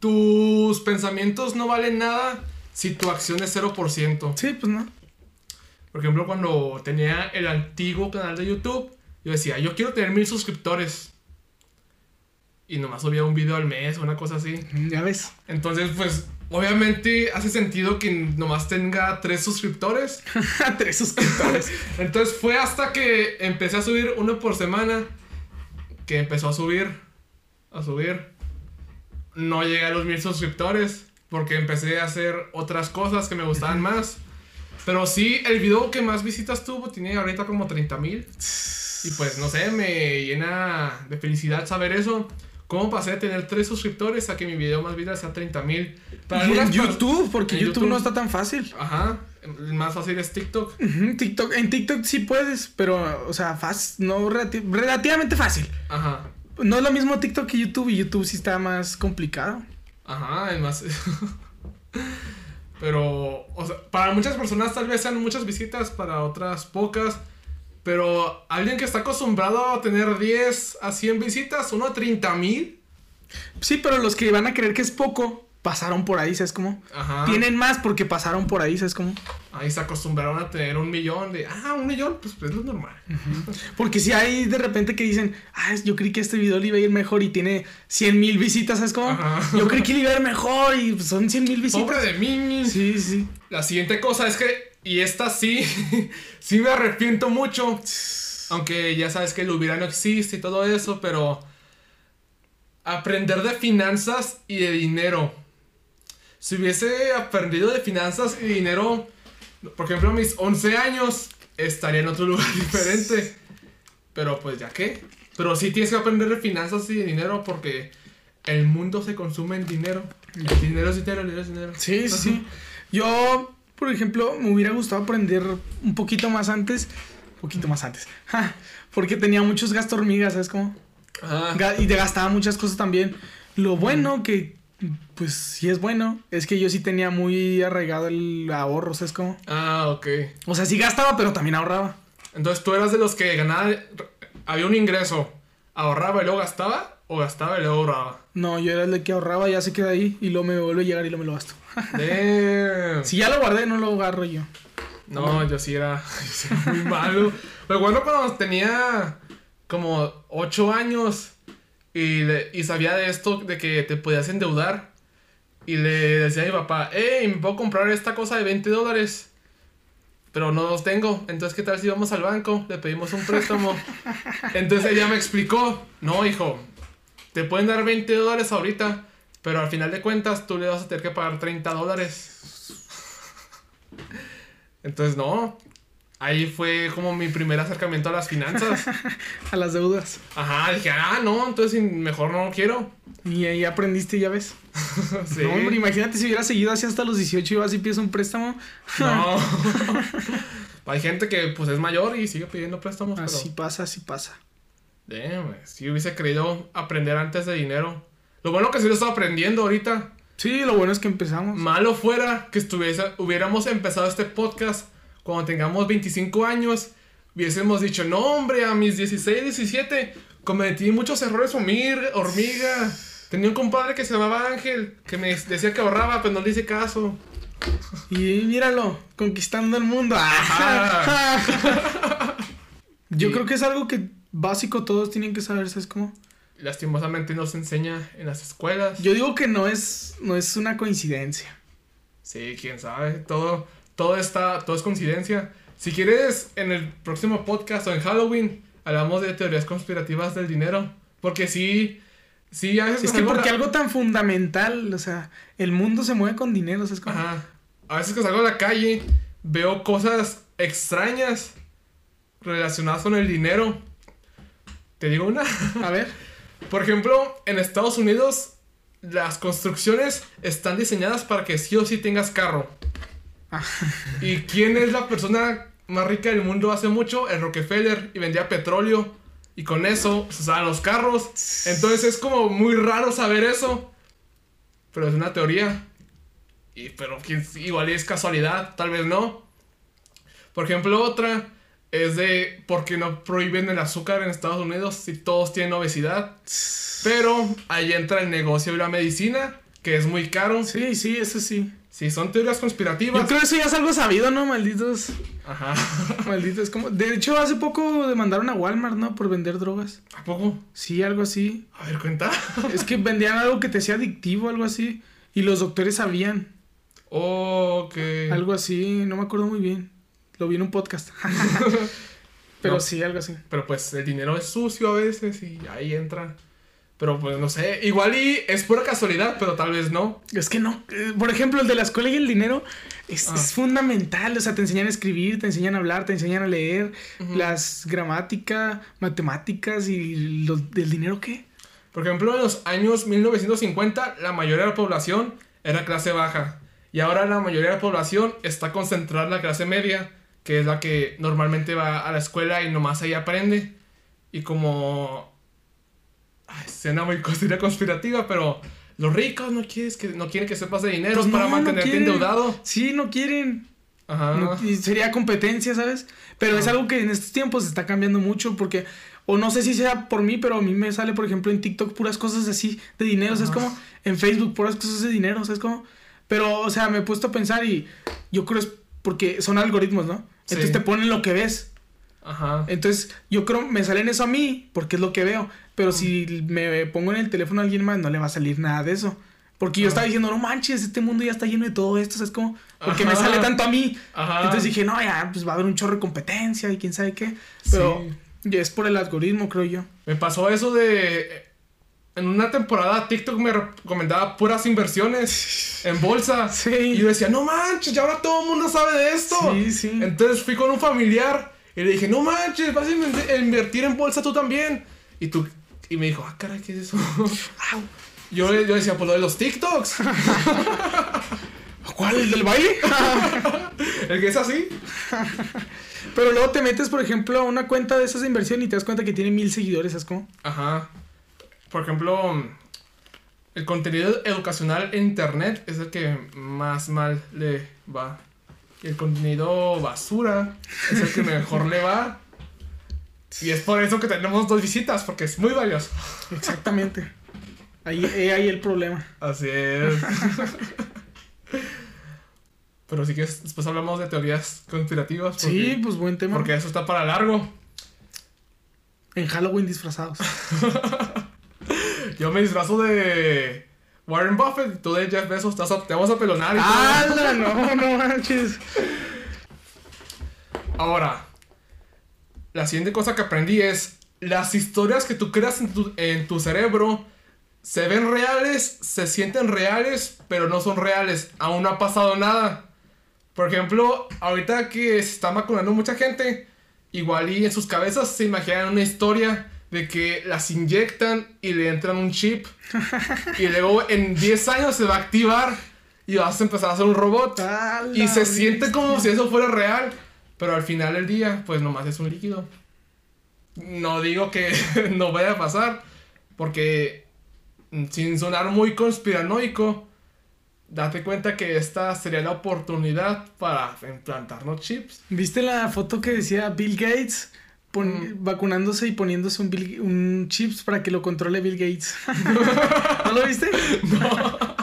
tus pensamientos no valen nada si tu acción es 0%. Sí, pues no. Por ejemplo, cuando tenía el antiguo canal de YouTube, yo decía, yo quiero tener mil suscriptores. Y nomás subía un video al mes o una cosa así. Ya ves. Entonces, pues, obviamente hace sentido que nomás tenga tres suscriptores. tres suscriptores. Entonces fue hasta que empecé a subir uno por semana que empezó a subir, a subir. No llegué a los mil suscriptores porque empecé a hacer otras cosas que me gustaban más. Pero sí, el video que más visitas tuvo tiene ahorita como 30 mil. Y pues no sé, me llena de felicidad saber eso. ¿Cómo pasé de tener 3 suscriptores a que mi video más viral sea 30 mil? Y en YouTube, porque YouTube, no está tan fácil. Ajá. Más fácil es TikTok. TikTok. En TikTok sí puedes, pero, o sea, fácil, no relativamente fácil. Ajá. No es lo mismo TikTok que YouTube y YouTube sí está más complicado. Ajá, es más. pero, o sea, para muchas personas tal vez sean muchas visitas, para otras pocas. Pero alguien que está acostumbrado a tener 10 a 100 visitas, uno a 30 mil. Sí, pero los que van a creer que es poco, pasaron por ahí, ¿sabes cómo? Ajá. Tienen más porque pasaron por ahí, ¿sabes cómo? Ahí se acostumbraron a tener un millón de, ah, un millón, pues, pues es lo normal. Porque si hay de repente que dicen, ah, yo creí que este video le iba a ir mejor y tiene 100 mil visitas, ¿sabes cómo? Yo creí que le iba a ir mejor y son 100 mil visitas. Pobre de mí. Sí, sí. La siguiente cosa es que y esta sí, sí me arrepiento mucho. Aunque ya sabes que el hubiera no existe y todo eso, pero aprender de finanzas y de dinero. Si hubiese aprendido de finanzas y dinero, por ejemplo, a mis 11 años, estaría en otro lugar diferente. Pero pues ya qué. Pero sí tienes que aprender de finanzas y de dinero porque el mundo se consume en dinero. El dinero es dinero, el dinero es dinero. Sí, sí. Yo por ejemplo, me hubiera gustado aprender un poquito más antes. Un poquito más antes. porque tenía muchos gastos hormigas, ¿sabes cómo? Ah. Y te gastaba muchas cosas también. Lo bueno que, pues sí es bueno, es que yo sí tenía muy arraigado el ahorro, ¿sabes cómo? Ah, ok. O sea, sí gastaba, pero también ahorraba. Entonces tú eras de los que ganaba, había un ingreso, ahorraba y luego gastaba, o gastaba y luego ahorraba. No, yo era el de que ahorraba, ya se queda ahí y luego me vuelve a llegar y luego me lo gasto. Si ya lo guardé, no lo agarro yo. No, yo sí era, muy malo. Pero bueno, cuando tenía como 8 años y, y sabía de esto, de que te podías endeudar. Y le decía a mi papá, hey, ¿me puedo comprar esta cosa de 20 dólares? Pero no los tengo. Entonces, ¿qué tal si vamos al banco? Le pedimos un préstamo. Entonces ella me explicó, no, hijo, te pueden dar 20 dólares ahorita, pero al final de cuentas tú le vas a tener que pagar 30 dólares. Entonces, no. Ahí fue como mi primer acercamiento a las finanzas. a las deudas. Ajá, dije, ah, no, entonces mejor no quiero. Y ahí aprendiste, ya ves. sí. No, hombre, imagínate si hubiera seguido así hasta los 18 y vas y pides un préstamo. no. Hay gente que pues es mayor y sigue pidiendo préstamos. Así pasa, así pasa. Damn, si hubiese querido aprender antes de dinero. Lo bueno que sí lo estoy aprendiendo ahorita. Sí, lo bueno es que empezamos. Malo fuera que estuviese, hubiéramos empezado este podcast cuando tengamos 25 años. Hubiésemos dicho, no hombre, a mis 16, 17 cometí muchos errores hormiga. hormiga. Tenía un compadre que se llamaba Ángel, que me decía que ahorraba, pero no le hice caso. Y míralo, conquistando el mundo. Yo creo que es algo que básico todos tienen que saber, ¿sabes cómo? Lastimosamente no se enseña en las escuelas. Yo digo que no es, no es una coincidencia. Sí, quién sabe. Todo, todo está, todo es coincidencia. Si quieres, en el próximo podcast o en Halloween, hablamos de teorías conspirativas del dinero. Porque sí, sí, a veces... Es que porque algo tan fundamental, o sea, el mundo se mueve con dinero, ¿sabes cómo? Ajá. A veces que salgo a la calle, veo cosas extrañas relacionadas con el dinero. ¿Te digo una? A ver. Por ejemplo, en Estados Unidos las construcciones están diseñadas para que sí o sí tengas carro. Ah. ¿Y quién es la persona más rica del mundo hace mucho? El Rockefeller y vendía petróleo. Y con eso se usaban los carros. Entonces es como muy raro saber eso. Pero es una teoría. Y, pero igual es casualidad, tal vez no. Por ejemplo, otra es de por qué no prohíben el azúcar en Estados Unidos si todos tienen obesidad. Pero ahí entra el negocio de la medicina, que es muy caro. Sí, sí, eso sí. Sí, son teorías conspirativas. Yo creo que eso ya es algo sabido, ¿no? Malditos. Ajá. Malditos. Como... De hecho, hace poco demandaron a Walmart, ¿no? Por vender drogas. ¿A poco? Sí, algo así. A ver, cuenta. es que vendían algo que te hacía adictivo, algo así. Y los doctores sabían. ok. Algo así, no me acuerdo muy bien. Lo vi en un podcast. pero sí, algo así. Pero pues el dinero es sucio a veces y ahí entra. Pero pues no sé, igual y es pura casualidad, pero tal vez no. Es que no. Eh, por ejemplo, el de la escuela y el dinero es, ah. fundamental. O sea, te enseñan a escribir, te enseñan a hablar, te enseñan a leer, las gramática, matemáticas y lo, del dinero qué. Por ejemplo, en los años 1950 la mayoría de la población era clase baja. Y ahora la mayoría de la población está concentrada en la clase media, que es la que normalmente va a la escuela y nomás ahí aprende. Y como Ay, suena muy costura conspirativa, pero los ricos no, quieres que, no quieren que sepas de dinero pues para mantenerte endeudado. Sí, no quieren. Ajá. y sería competencia, ¿sabes? Pero es algo que en estos tiempos está cambiando mucho porque, o no sé si sea por mí, pero a mí me sale, por ejemplo, en TikTok puras cosas así de dinero, es como en Facebook puras cosas de dinero, ¿sabes como? Pero, o sea, me he puesto a pensar y yo creo es porque son algoritmos, ¿no? Entonces te ponen lo que ves. Ajá. Entonces, yo creo me salen eso a mí porque es lo que veo. Pero si me pongo en el teléfono a alguien más, no le va a salir nada de eso. Porque yo estaba diciendo, no manches, este mundo ya está lleno de todo esto, ¿sabes cómo? Porque me sale tanto a mí. Entonces dije, no, ya, pues va a haber un chorro de competencia y quién sabe qué. Pero es por el algoritmo, creo yo. Me pasó eso de. En una temporada TikTok me recomendaba puras inversiones en bolsa. Sí. Y yo decía, no manches, ya ahora todo el mundo sabe de esto. Sí, sí. Entonces fui con un familiar y le dije, no manches, vas a invertir en bolsa tú también. Y tú, y me dijo, ah, caray, ¿qué es eso? yo, yo decía, pues lo de los TikToks. ¿Cuál? ¿El del baile? ¿El que es así? Pero luego te metes, por ejemplo, a una cuenta de esas de inversión y te das cuenta que tiene mil seguidores, ¿sabes cómo? Ajá. Por ejemplo, el contenido educacional en internet es el que más mal le va. Y el contenido basura es el que mejor le va. Y es por eso que tenemos dos visitas, porque es muy valioso. Exactamente. Ahí, ahí el problema. Así es. Pero sí que después hablamos de teorías conspirativas. sí, pues buen tema. Porque eso está para largo. En Halloween disfrazados. Yo me disfrazo de Warren Buffett y tú de Jeff Bezos. Te vamos a pelonar y ¡Ah, no, no manches! Ahora, la siguiente cosa que aprendí es, las historias que tú creas en tu, en tu cerebro se ven reales, se sienten reales, pero no son reales. Aún no ha pasado nada. Por ejemplo, ahorita que se está vacunando mucha gente, igual y en sus cabezas se imaginan una historia de que las inyectan y le entran un chip. y luego en 10 años se va a activar y vas a empezar a hacer un robot. Y se siente como si eso fuera real. Pero al final del día, pues nomás es un líquido. No digo que no vaya a pasar, porque sin sonar muy conspiranoico, date cuenta que esta sería la oportunidad para implantarnos chips. ¿Viste la foto que decía Bill Gates? Mm. vacunándose y poniéndose un, un chips para que lo controle Bill Gates. ¿No lo viste? No.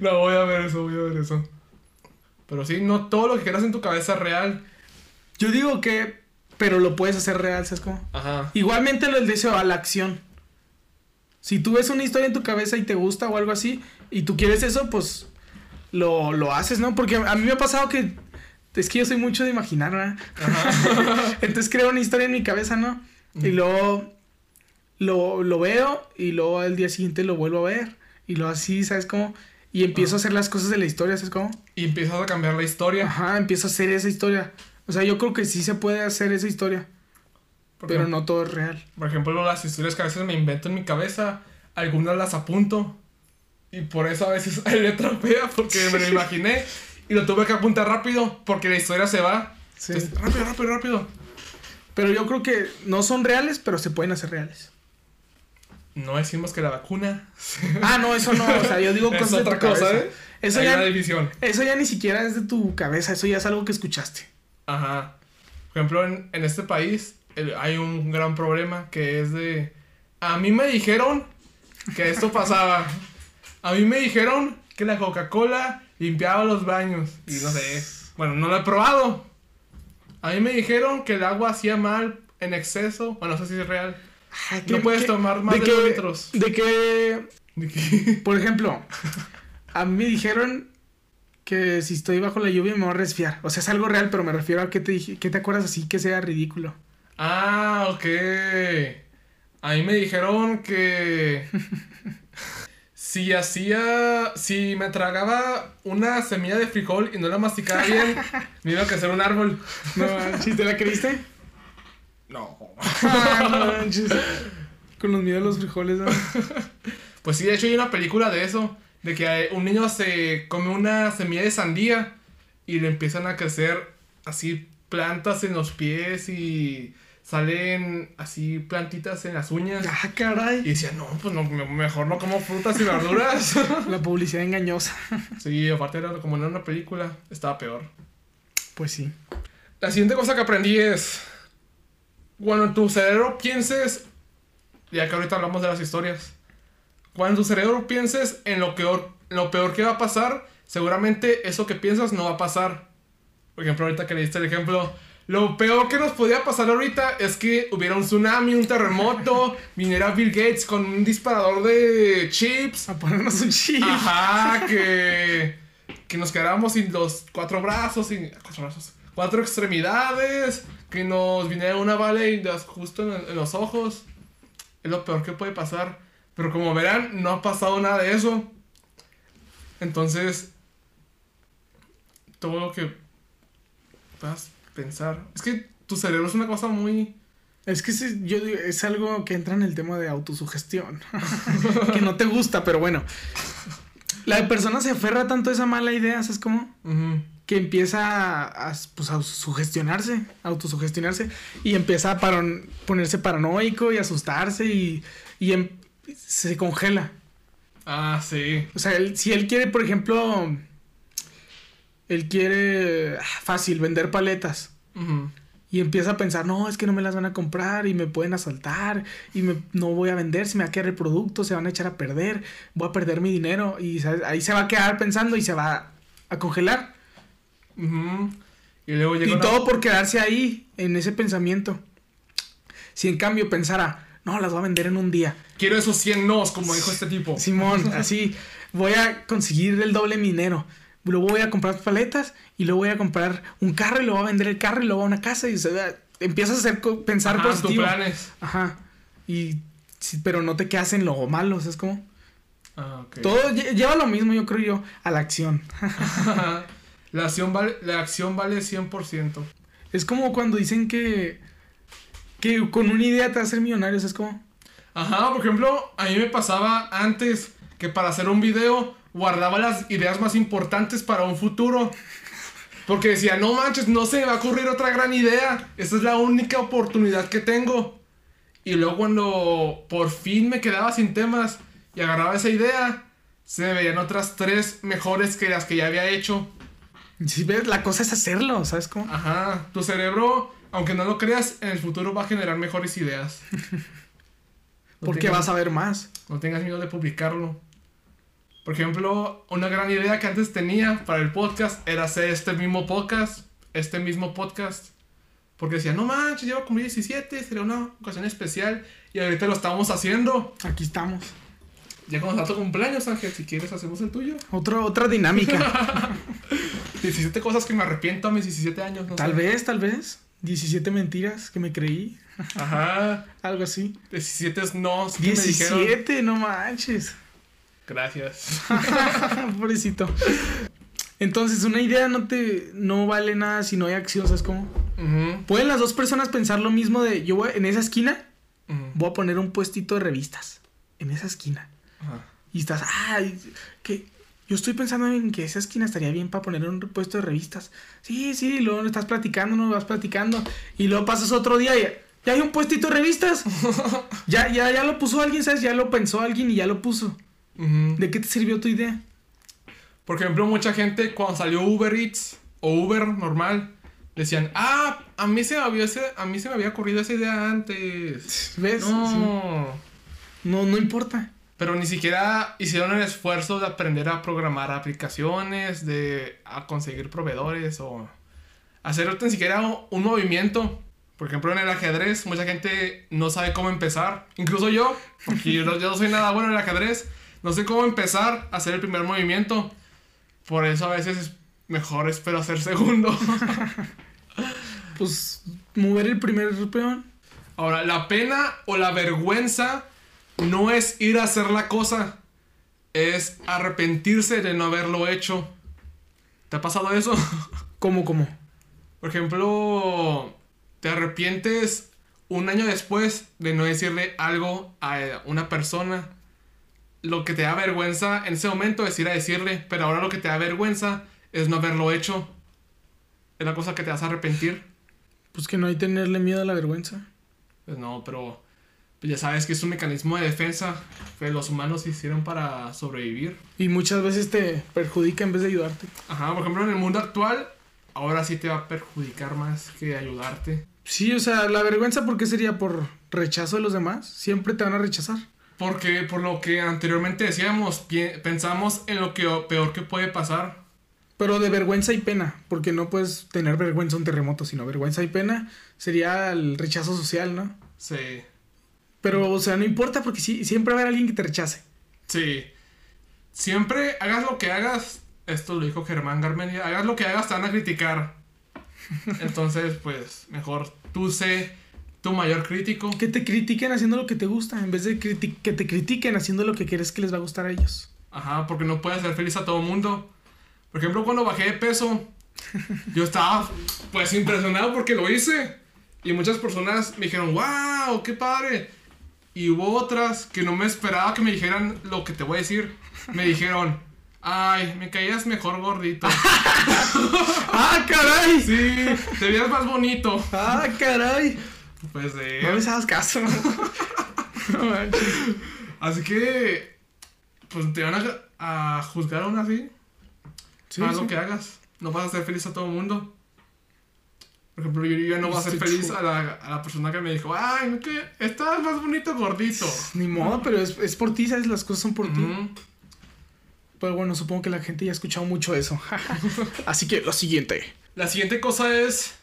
No, voy a ver eso, voy a ver eso. Pero sí, no todo lo que quieras en tu cabeza es real. Yo digo que, pero lo puedes hacer real, ¿sabes cómo? Ajá. Igualmente lo del deseo a la acción. Si tú ves una historia en tu cabeza y te gusta o algo así, y tú quieres eso, pues lo, lo haces, ¿no? Porque a mí me ha pasado que es que yo soy mucho de imaginar, ¿verdad? Ajá. Entonces creo una historia en mi cabeza, ¿no? Y luego lo, lo, veo y luego al día siguiente lo vuelvo a ver. Y luego así, ¿sabes cómo? Y empiezo a hacer las cosas de la historia, ¿sabes cómo? Y empiezas a cambiar la historia. Ajá, empiezo a hacer esa historia. O sea, yo creo que sí se puede hacer esa historia. pero no todo es real. Por ejemplo, las historias que a veces me invento en mi cabeza, algunas las apunto. Y por eso a veces hay letra fea, porque me lo imaginé. Y lo tuve que apuntar rápido, porque la historia se va. Sí. rápido, rápido, rápido. Pero yo creo que no son reales, pero se pueden hacer reales. No decimos que la vacuna. Ah, no, eso no. O sea, yo digo cosas otra cosa, ¿eh? Eso ya, división. eso ya ni siquiera es de tu cabeza, eso ya es algo que escuchaste. Ajá. Por ejemplo, en, en este país hay un gran problema que es de... A mí me dijeron que esto pasaba. A mí me dijeron que la Coca-Cola limpiaba los baños. Y no sé. Bueno, no lo he probado. A mí me dijeron que el agua hacía mal en exceso. Bueno, no sé si es real. Ah, no puedes tomar más de, de que, litros. De que. Por ejemplo, a mí me dijeron que si estoy bajo la lluvia me voy a resfriar. O sea, es algo real, pero me refiero a que te dije, que te acuerdas así que sea ridículo. Ah, ok. A mí me dijeron que si hacía, si me tragaba una semilla de frijol y no la masticaba bien, me iba a crecer un árbol. No, ¿sí te la creíste? No. Con los miedos de los frijoles. Pues sí, de hecho hay una película de eso, de que un niño se come una semilla de sandía y le empiezan a crecer así plantas en los pies y salen así plantitas en las uñas. Ah, caray. Y decía, no, pues no, mejor no como frutas y verduras. La publicidad engañosa. Sí, aparte era como en una película, estaba peor. Pues sí. La siguiente cosa que aprendí es, cuando tu cerebro pienses, ya que ahorita hablamos de las historias, cuando tu cerebro pienses en lo peor, lo peor que va a pasar, seguramente eso que piensas no va a pasar. Por ejemplo, ahorita que le diste el ejemplo, lo peor que nos podía pasar ahorita es que hubiera un tsunami, un terremoto, viniera Bill Gates con un disparador de chips. A ponernos un chip. Ajá, que, que nos quedáramos sin los cuatro brazos, sin cuatro brazos, cuatro extremidades, que nos viniera una bala y justo en, en los ojos. Es lo peor que puede pasar. Pero como verán, no ha pasado nada de eso. Entonces, todo lo que vas pensar. Es que tu cerebro es una cosa muy... Es que es, yo, es algo que entra en el tema de autosugestión. que no te gusta, pero bueno. La persona se aferra tanto a esa mala idea, ¿sabes cómo? Que empieza a, pues, a sugestionarse, autosugestionarse, y empieza a ponerse paranoico y asustarse y, y em, se congela. Ah, sí. O sea, si él quiere, por ejemplo, él quiere ah, fácil vender paletas. Y empieza a pensar, no, es que no me las van a comprar y me pueden asaltar y me, no voy a vender, se me va a quedar el producto, se van a echar a perder, voy a perder mi dinero y ahí se va a quedar pensando y se va a congelar. Y luego Y todo por quedarse ahí, en ese pensamiento. Si en cambio pensara, no, las voy a vender en un día. Quiero esos 100 nos, como dijo este tipo. Simón, así, voy a conseguir el doble minero luego voy a comprar paletas y luego voy a comprar un carro y luego voy a vender el carro y luego a una casa y empiezas a hacer pensar Ajá, positivo. planes. Ajá. Y pero no te quedas en lo malo, ¿sabes cómo? Ah, okay. Todo lleva lo mismo, yo creo yo, a la acción. la acción vale la acción vale 100%. Es como cuando dicen que que con una idea te vas a hacer millonario, ¿sabes cómo? Ajá, por ejemplo, a mí me pasaba antes que para hacer un video guardaba las ideas más importantes para un futuro. Porque decía, no manches, no se me va a ocurrir otra gran idea. Esta es la única oportunidad que tengo. Y luego cuando por fin me quedaba sin temas y agarraba esa idea, se me veían otras tres mejores que las que ya había hecho. Si ves, la cosa es hacerlo, ¿sabes cómo? Ajá, tu cerebro, aunque no lo creas, en el futuro va a generar mejores ideas. Porque vas a ver más. No tengas miedo de publicarlo. Por ejemplo, una gran idea que antes tenía para el podcast era hacer este mismo podcast, este mismo podcast. Porque decía, no manches, llevo como 17, sería una ocasión especial. Y ahorita lo estamos haciendo. Aquí estamos. Ya cuando está tu cumpleaños, Ángel, si quieres hacemos el tuyo. Otro, otra dinámica. 17 cosas que me arrepiento a mis 17 años. No tal vez, tal vez. 17 mentiras que me creí. Ajá. Algo así. 17 no. 17, no manches. Gracias. Pobrecito. Entonces, una idea no te no vale nada si no hay acción, ¿sabes cómo? Pueden las dos personas pensar lo mismo de yo voy, en esa esquina voy a poner un puestito de revistas. En esa esquina. Y estás, ay, que yo estoy pensando en que esa esquina estaría bien para poner un puesto de revistas. Sí, sí, luego estás platicando, no vas platicando. Y luego pasas otro día y ya hay un puestito de revistas. ya, ya, ya lo puso alguien, ¿sabes? Ya lo pensó alguien y ya lo puso. ¿De qué te sirvió tu idea? Por ejemplo, mucha gente cuando salió Uber Eats o Uber normal, decían, ah, a mí se me había, a mí se me había ocurrido esa idea antes. ¿Ves? No. No, no importa. Pero ni siquiera hicieron el esfuerzo de aprender a programar aplicaciones, de a conseguir proveedores o hacer ni siquiera un movimiento. Por ejemplo, en el ajedrez, mucha gente no sabe cómo empezar. Incluso yo, porque yo, no soy nada bueno en el ajedrez, no sé cómo empezar a hacer el primer movimiento. Por eso a veces es mejor espero hacer segundo. pues mover el primer peón. Ahora, la pena o la vergüenza no es ir a hacer la cosa, es arrepentirse de no haberlo hecho. ¿Te ha pasado eso? ¿Cómo, cómo? Por ejemplo, te arrepientes un año después de no decirle algo a una persona. Lo que te da vergüenza en ese momento es ir a decirle, pero ahora lo que te da vergüenza es no haberlo hecho. Es la cosa que te vas a arrepentir. Pues que no hay tenerle miedo a la vergüenza. Pues no, pero pues ya sabes que es un mecanismo de defensa que los humanos hicieron para sobrevivir. Y muchas veces te perjudica en vez de ayudarte. Ajá, por ejemplo, en el mundo actual, ahora sí te va a perjudicar más que ayudarte. Sí, o sea, la vergüenza, ¿por qué sería? ¿Por rechazo de los demás? Siempre te van a rechazar. Porque por lo que anteriormente decíamos, pensamos en lo que peor que puede pasar. Pero de vergüenza y pena, porque no puedes tener vergüenza un terremoto, sino vergüenza y pena sería el rechazo social, ¿no? Sí. Pero, o sea, no importa porque sí, siempre va a haber alguien que te rechace. Sí. Siempre hagas lo que hagas, esto lo dijo Germán Garmendia, hagas lo que hagas te van a criticar. Entonces, pues, mejor tú sé tu mayor crítico. Que te critiquen haciendo lo que te gusta, en vez de que te critiquen haciendo lo que quieres que les va a gustar a ellos. Ajá, porque no puedes ser feliz a todo mundo. Por ejemplo, cuando bajé de peso, yo estaba pues impresionado porque lo hice. Y muchas personas me dijeron, wow, qué padre. Y hubo otras que no me esperaba que me dijeran lo que te voy a decir. Me dijeron, ay, me caías mejor gordito. ¡Ah, caray! Sí, te veías más bonito. ¡Ah, caray! Pues sí. No les hagas caso. así que, pues te van a, a juzgar aún así. Sí, Haz lo que hagas. No vas a ser feliz a todo el mundo. Por ejemplo, yo, yo no voy a ser feliz a la, a la, persona que me dijo, ay, que estás más bonito gordito. Ni modo, pero es, es por ti, ¿sabes? Las cosas son por ti. Pero bueno, supongo que la gente ya ha escuchado mucho eso. Así que lo siguiente. La siguiente cosa es,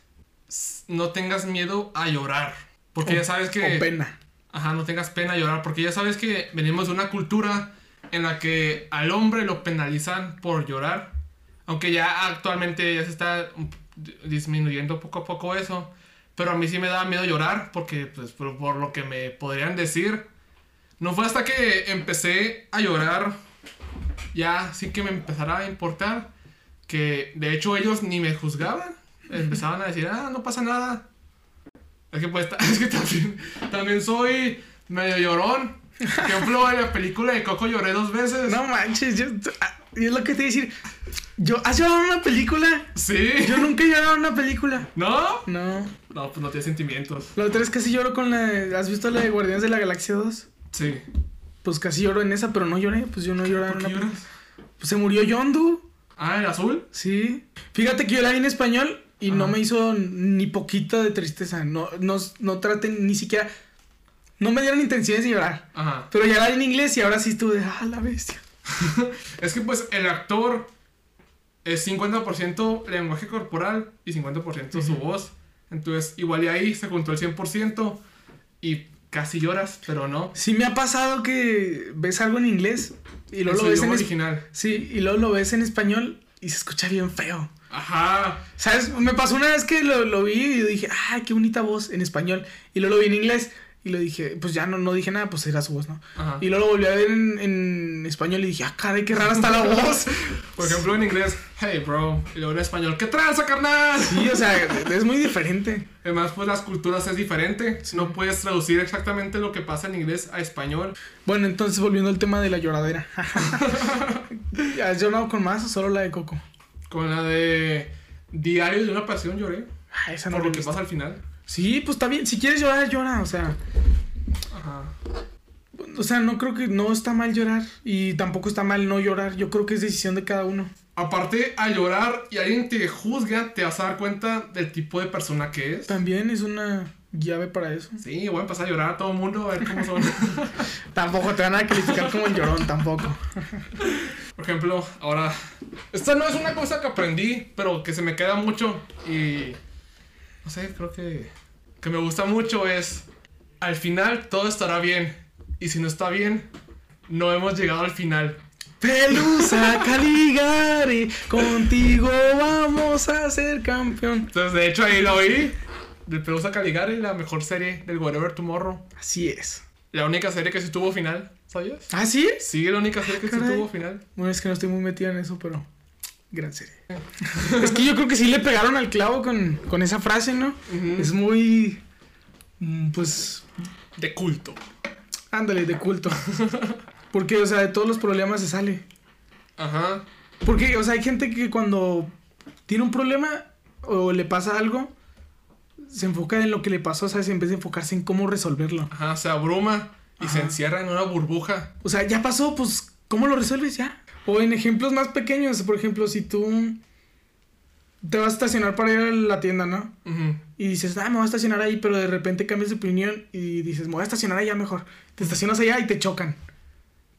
no tengas miedo a llorar. Porque ya sabes que... Pena. Ajá, no tengas pena a llorar. Porque ya sabes que venimos de una cultura en la que al hombre lo penalizan por llorar. Aunque ya actualmente ya se está disminuyendo poco a poco eso. Pero a mí sí me da miedo llorar porque, pues, por, lo que me podrían decir. No fue hasta que empecé a llorar, ya sí que me empezara a importar, que de hecho ellos ni me juzgaban. Empezaban a decir, ah, no pasa nada. Es que, pues, es que también, también soy medio llorón. Por ejemplo, en la película de Coco lloré dos veces. No manches, yo, ah, y es lo que te voy a decir. Yo, ¿Has llorado en una película? Sí. Yo nunca he llorado en una película. ¿No? No. No, pues no tienes sentimientos. La otra vez casi lloro con la. ¿Has visto la de Guardianes de la Galaxia 2? Sí. Pues casi lloro en esa, pero no lloré. Pues yo no lloré en una película. Pues se murió Yondu. Ah, ¿el azul? Sí. Fíjate que yo la vi en español y no me hizo ni poquito de tristeza. No, no, no traten ni siquiera. No me dieron intenciones de llorar. Ajá. Pero ya la en inglés y ahora sí estuve de. Ah, la bestia. es que pues el actor es 50% lenguaje corporal y 50% su voz. Entonces, igual y ahí se juntó el 100% y casi lloras, pero no. Sí me ha pasado que ves algo en inglés y luego lo ves en original. Sí, y luego lo ves en español y se escucha bien feo. Ajá. ¿Sabes? Me pasó una vez que lo, lo vi y dije, ah, qué bonita voz en español. Y luego lo vi en inglés y lo dije, pues ya no, no dije nada, pues era su voz, ¿no? Y luego lo volví a ver en, en español y dije, ah, caray, qué rara está la voz. Por ejemplo, en inglés, hey, bro. Y luego en español, ¿qué tranza, carnal? Sí, o sea, es muy diferente. Además, pues las culturas es diferente. No puedes traducir exactamente lo que pasa en inglés a español. Bueno, entonces volviendo al tema de la lloradera. ¿Has llorado con más o solo la de Coco? Con la de Diario de una pasión lloré. Ah, esa no Por lo que pasa al final. Sí, pues está bien. Si quieres llorar, llora. O sea. Ajá. o sea, no creo que no está mal llorar y tampoco está mal no llorar. Yo creo que es decisión de cada uno. Aparte, a llorar y alguien te juzga, te vas a dar cuenta del tipo de persona que es. También es una llave para eso. Sí, voy a empezar a llorar a todo el mundo a ver cómo son. tampoco te van a calificar como el llorón, tampoco. Por ejemplo, ahora. Esta no es una cosa que aprendí, pero que se me queda mucho y. No sé, creo que. Que me gusta mucho es. Al final todo estará bien. Y si no está bien, no hemos llegado al final. Pelusa Caligari, contigo vamos a ser campeón. Entonces, de hecho, ahí lo oí. De Pelusa Caligari, la mejor serie del Whatever Tomorrow. Así es. La única serie que sí tuvo final, ¿sabías? ¿Ah, sí? Sí, la única serie que sí tuvo final. Bueno, es que no estoy muy metida en eso, pero. Gran serie. es que yo creo que sí le pegaron al clavo con, con esa frase, ¿no? Es muy. Mm, pues. De culto. Ándale, de culto. Porque, o sea, de todos los problemas se sale. Ajá. Porque, o sea, hay gente que cuando tiene un problema o le pasa algo, se enfoca en lo que le pasó, ¿sabes? En vez de enfocarse en cómo resolverlo. Ajá, se abruma y se encierra en una burbuja. O sea, ya pasó, pues, ¿cómo lo resuelves ya? O en ejemplos más pequeños, por ejemplo, si tú te vas a estacionar para ir a la tienda, ¿no? Y dices, ah, me voy a estacionar ahí, pero de repente cambias de opinión y dices, me voy a estacionar allá mejor. Te estacionas allá y te chocan.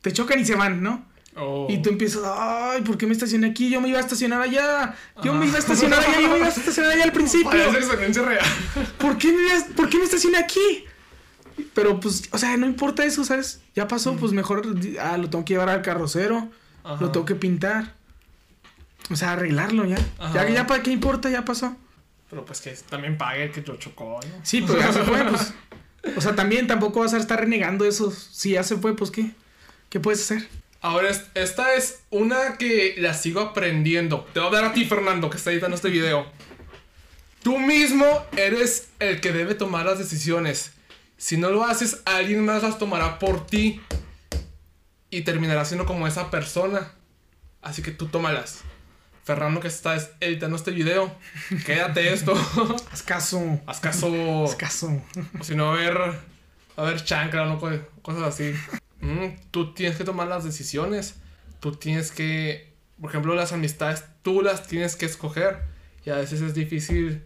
Te chocan y se van, ¿no? Oh. Y tú empiezas, ay, ¿por qué me estacioné aquí? Yo me iba a estacionar allá. Yo me iba a estacionar allá, yo me iba a estacionar allá al principio. ¿Por qué, me, ¿Por qué me estacioné aquí? Pero pues, o sea, no importa eso, ¿sabes? Ya pasó, pues mejor ah, lo tengo que llevar al carrocero, lo tengo que pintar. O sea, arreglarlo ya. Ya, ya para qué importa, ya pasó. Pero pues que también pague el que lo chocó, ¿no? Sí, pues ya se fue, pues. O sea, también tampoco vas a estar renegando eso. Si ya se fue, pues qué. ¿Qué puedes hacer? Ahora, esta es una que la sigo aprendiendo. Te voy a dar a ti, Fernando, que está editando este video. Tú mismo eres el que debe tomar las decisiones. Si no lo haces, alguien más las tomará por ti. Y terminará siendo como esa persona. Así que tú tómalas. Fernando que estás editando este video, quédate esto. Haz caso. Haz caso. Haz caso. O si no, a ver, a ver chancla, no cosas así. Mm, tú tienes que tomar las decisiones. Tú tienes que, por ejemplo, las amistades, tú las tienes que escoger. Y a veces es difícil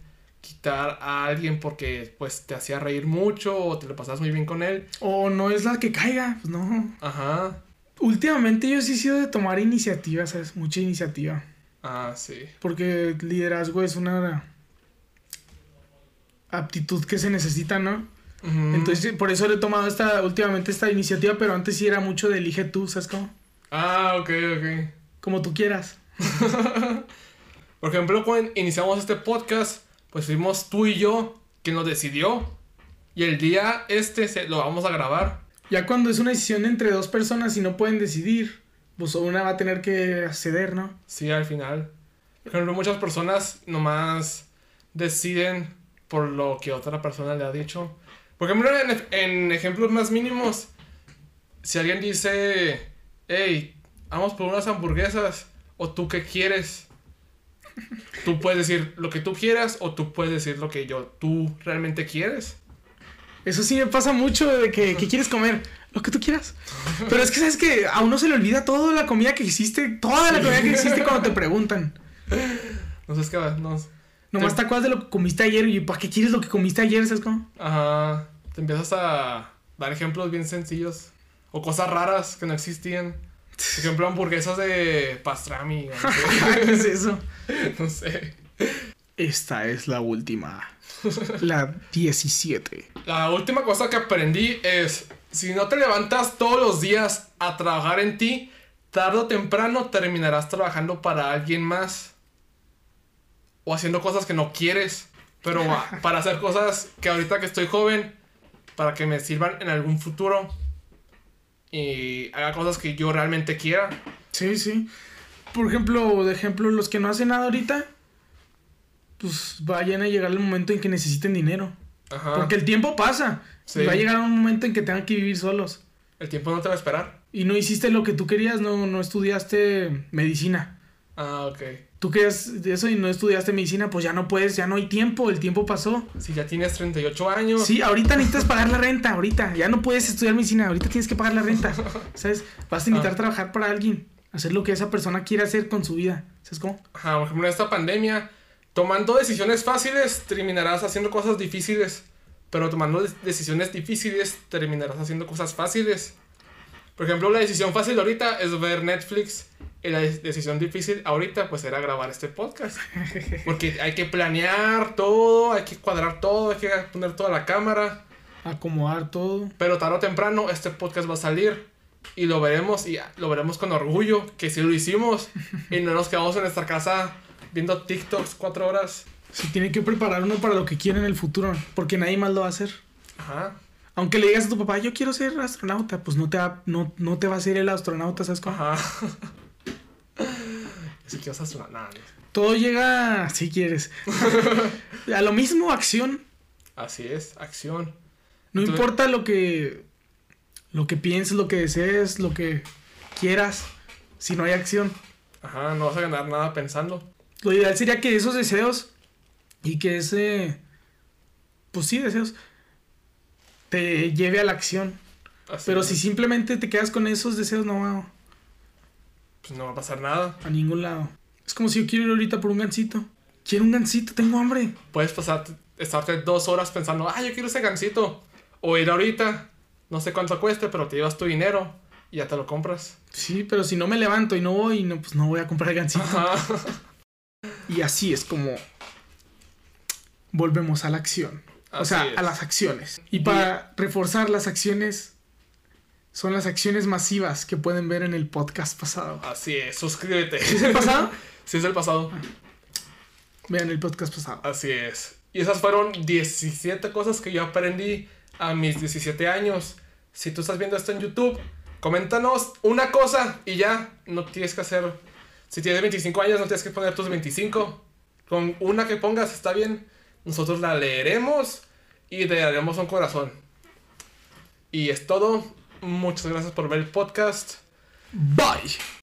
quitar a alguien porque pues te hacía reír mucho o te lo pasas muy bien con él. O no es la que caiga, pues no. Ajá. Últimamente yo sí he sido de tomar iniciativa, ¿sabes? Mucha iniciativa. Ah, sí. Porque liderazgo es una aptitud que se necesita, ¿no? Entonces, por eso le he tomado esta, últimamente esta iniciativa, pero antes sí era mucho de elige tú, ¿sabes cómo? Ah, ok, ok. Como tú quieras. por ejemplo, cuando iniciamos este podcast, pues fuimos tú y yo quien lo decidió. Y el día este se, lo vamos a grabar. Ya cuando es una decisión entre dos personas y no pueden decidir, pues una va a tener que ceder, ¿no? Sí, al final. Por ejemplo, muchas personas nomás deciden por lo que otra persona le ha dicho. Por ejemplo, en, ejemplos más mínimos, si alguien dice, hey, vamos por unas hamburguesas, o tú qué quieres, tú puedes decir lo que tú quieras, o tú puedes decir lo que yo, tú realmente quieres. Eso sí me pasa mucho de que, ¿qué quieres comer? lo que tú quieras. Pero es que sabes que a uno se le olvida toda la comida que hiciste, toda la comida que hiciste cuando te preguntan. No sé, que no. Nomás te... acuerdas de lo que comiste ayer y ¿para qué quieres lo que comiste ayer? ¿Sabes cómo? Ajá. Te empiezas a dar ejemplos bien sencillos o cosas raras que no existían. Por ejemplo, hamburguesas de pastrami. ¿Qué es eso? no sé. Esta es la última. La 17. La última cosa que aprendí es si no te levantas todos los días a trabajar en ti, tarde o temprano terminarás trabajando para alguien más. O haciendo cosas que no quieres. Pero para hacer cosas que ahorita que estoy joven, para que me sirvan en algún futuro. Y haga cosas que yo realmente quiera. Sí, sí. Por ejemplo, de ejemplo, los que no hacen nada ahorita, pues vayan a llegar el momento en que necesiten dinero. Ajá. Porque el tiempo pasa. Y va a llegar un momento en que tengan que vivir solos. El tiempo no te va a esperar. Y no hiciste lo que tú querías, no, no estudiaste medicina. Ah, ok. Tú querías eso y no estudiaste medicina, pues ya no puedes, ya no hay tiempo, el tiempo pasó. Si ya tienes 38 años. Sí, ahorita necesitas pagar la renta, ahorita. Ya no puedes estudiar medicina, ahorita tienes que pagar la renta. ¿Sabes? Vas a necesitar ah. trabajar para alguien, hacer lo que esa persona quiere hacer con su vida. ¿Sabes cómo? Ajá, por ejemplo, en esta pandemia, tomando decisiones fáciles, terminarás haciendo cosas difíciles. Pero tomando decisiones difíciles, terminarás haciendo cosas fáciles. Por ejemplo, la decisión fácil ahorita es ver Netflix. Y la decisión difícil ahorita, pues era grabar este podcast. Porque hay que planear todo, hay que cuadrar todo, hay que poner toda la cámara. Acomodar todo. Pero tarde o temprano este podcast va a salir. Y lo veremos, y lo veremos con orgullo, que sí lo hicimos. y no nos quedamos en nuestra casa viendo TikToks cuatro horas. Sí, tiene que preparar uno para lo que quiere en el futuro. Porque nadie más lo va a hacer. Ajá. Aunque le digas a tu papá, yo quiero ser astronauta, pues no te va, no, no te va a ser el astronauta, ¿sabes cómo? Ajá. si quieres astronauta. Todo llega, si quieres. a lo mismo, acción. Así es, acción. No importa lo que. Lo que pienses, lo que desees, lo que quieras. Si no hay acción. Ajá, no vas a ganar nada pensando. Lo ideal sería que esos deseos. Y que ese. Pues sí, deseos te lleve a la acción. Pero si simplemente te quedas con esos deseos, no va. Pues no va a pasar nada. A ningún lado. Es como si yo quiero ir ahorita por un gancito. Quiero un gancito, tengo hambre. Puedes pasar, estarte dos horas pensando, ah, yo quiero ese gancito. O ir ahorita, no sé cuánto cueste, pero te llevas tu dinero y ya te lo compras. Sí, pero si no me levanto y no voy, no, pues no voy a comprar el gancito. y así es como volvemos a la acción o sea, a las acciones. Y para reforzar las acciones, son las acciones masivas que pueden ver en el podcast pasado. Así es, suscríbete. ¿Es el pasado? sí, es el pasado. Vean el podcast pasado. Así es. Y esas fueron 17 cosas que yo aprendí a mis 17 años. Si tú estás viendo esto en YouTube, coméntanos una cosa y ya, no tienes que hacer... Si tienes 25 años, no tienes que poner tus 25. Con una que pongas está bien. Nosotros la leeremos y te daremos un corazón. Y es todo. Muchas gracias por ver el podcast. Bye.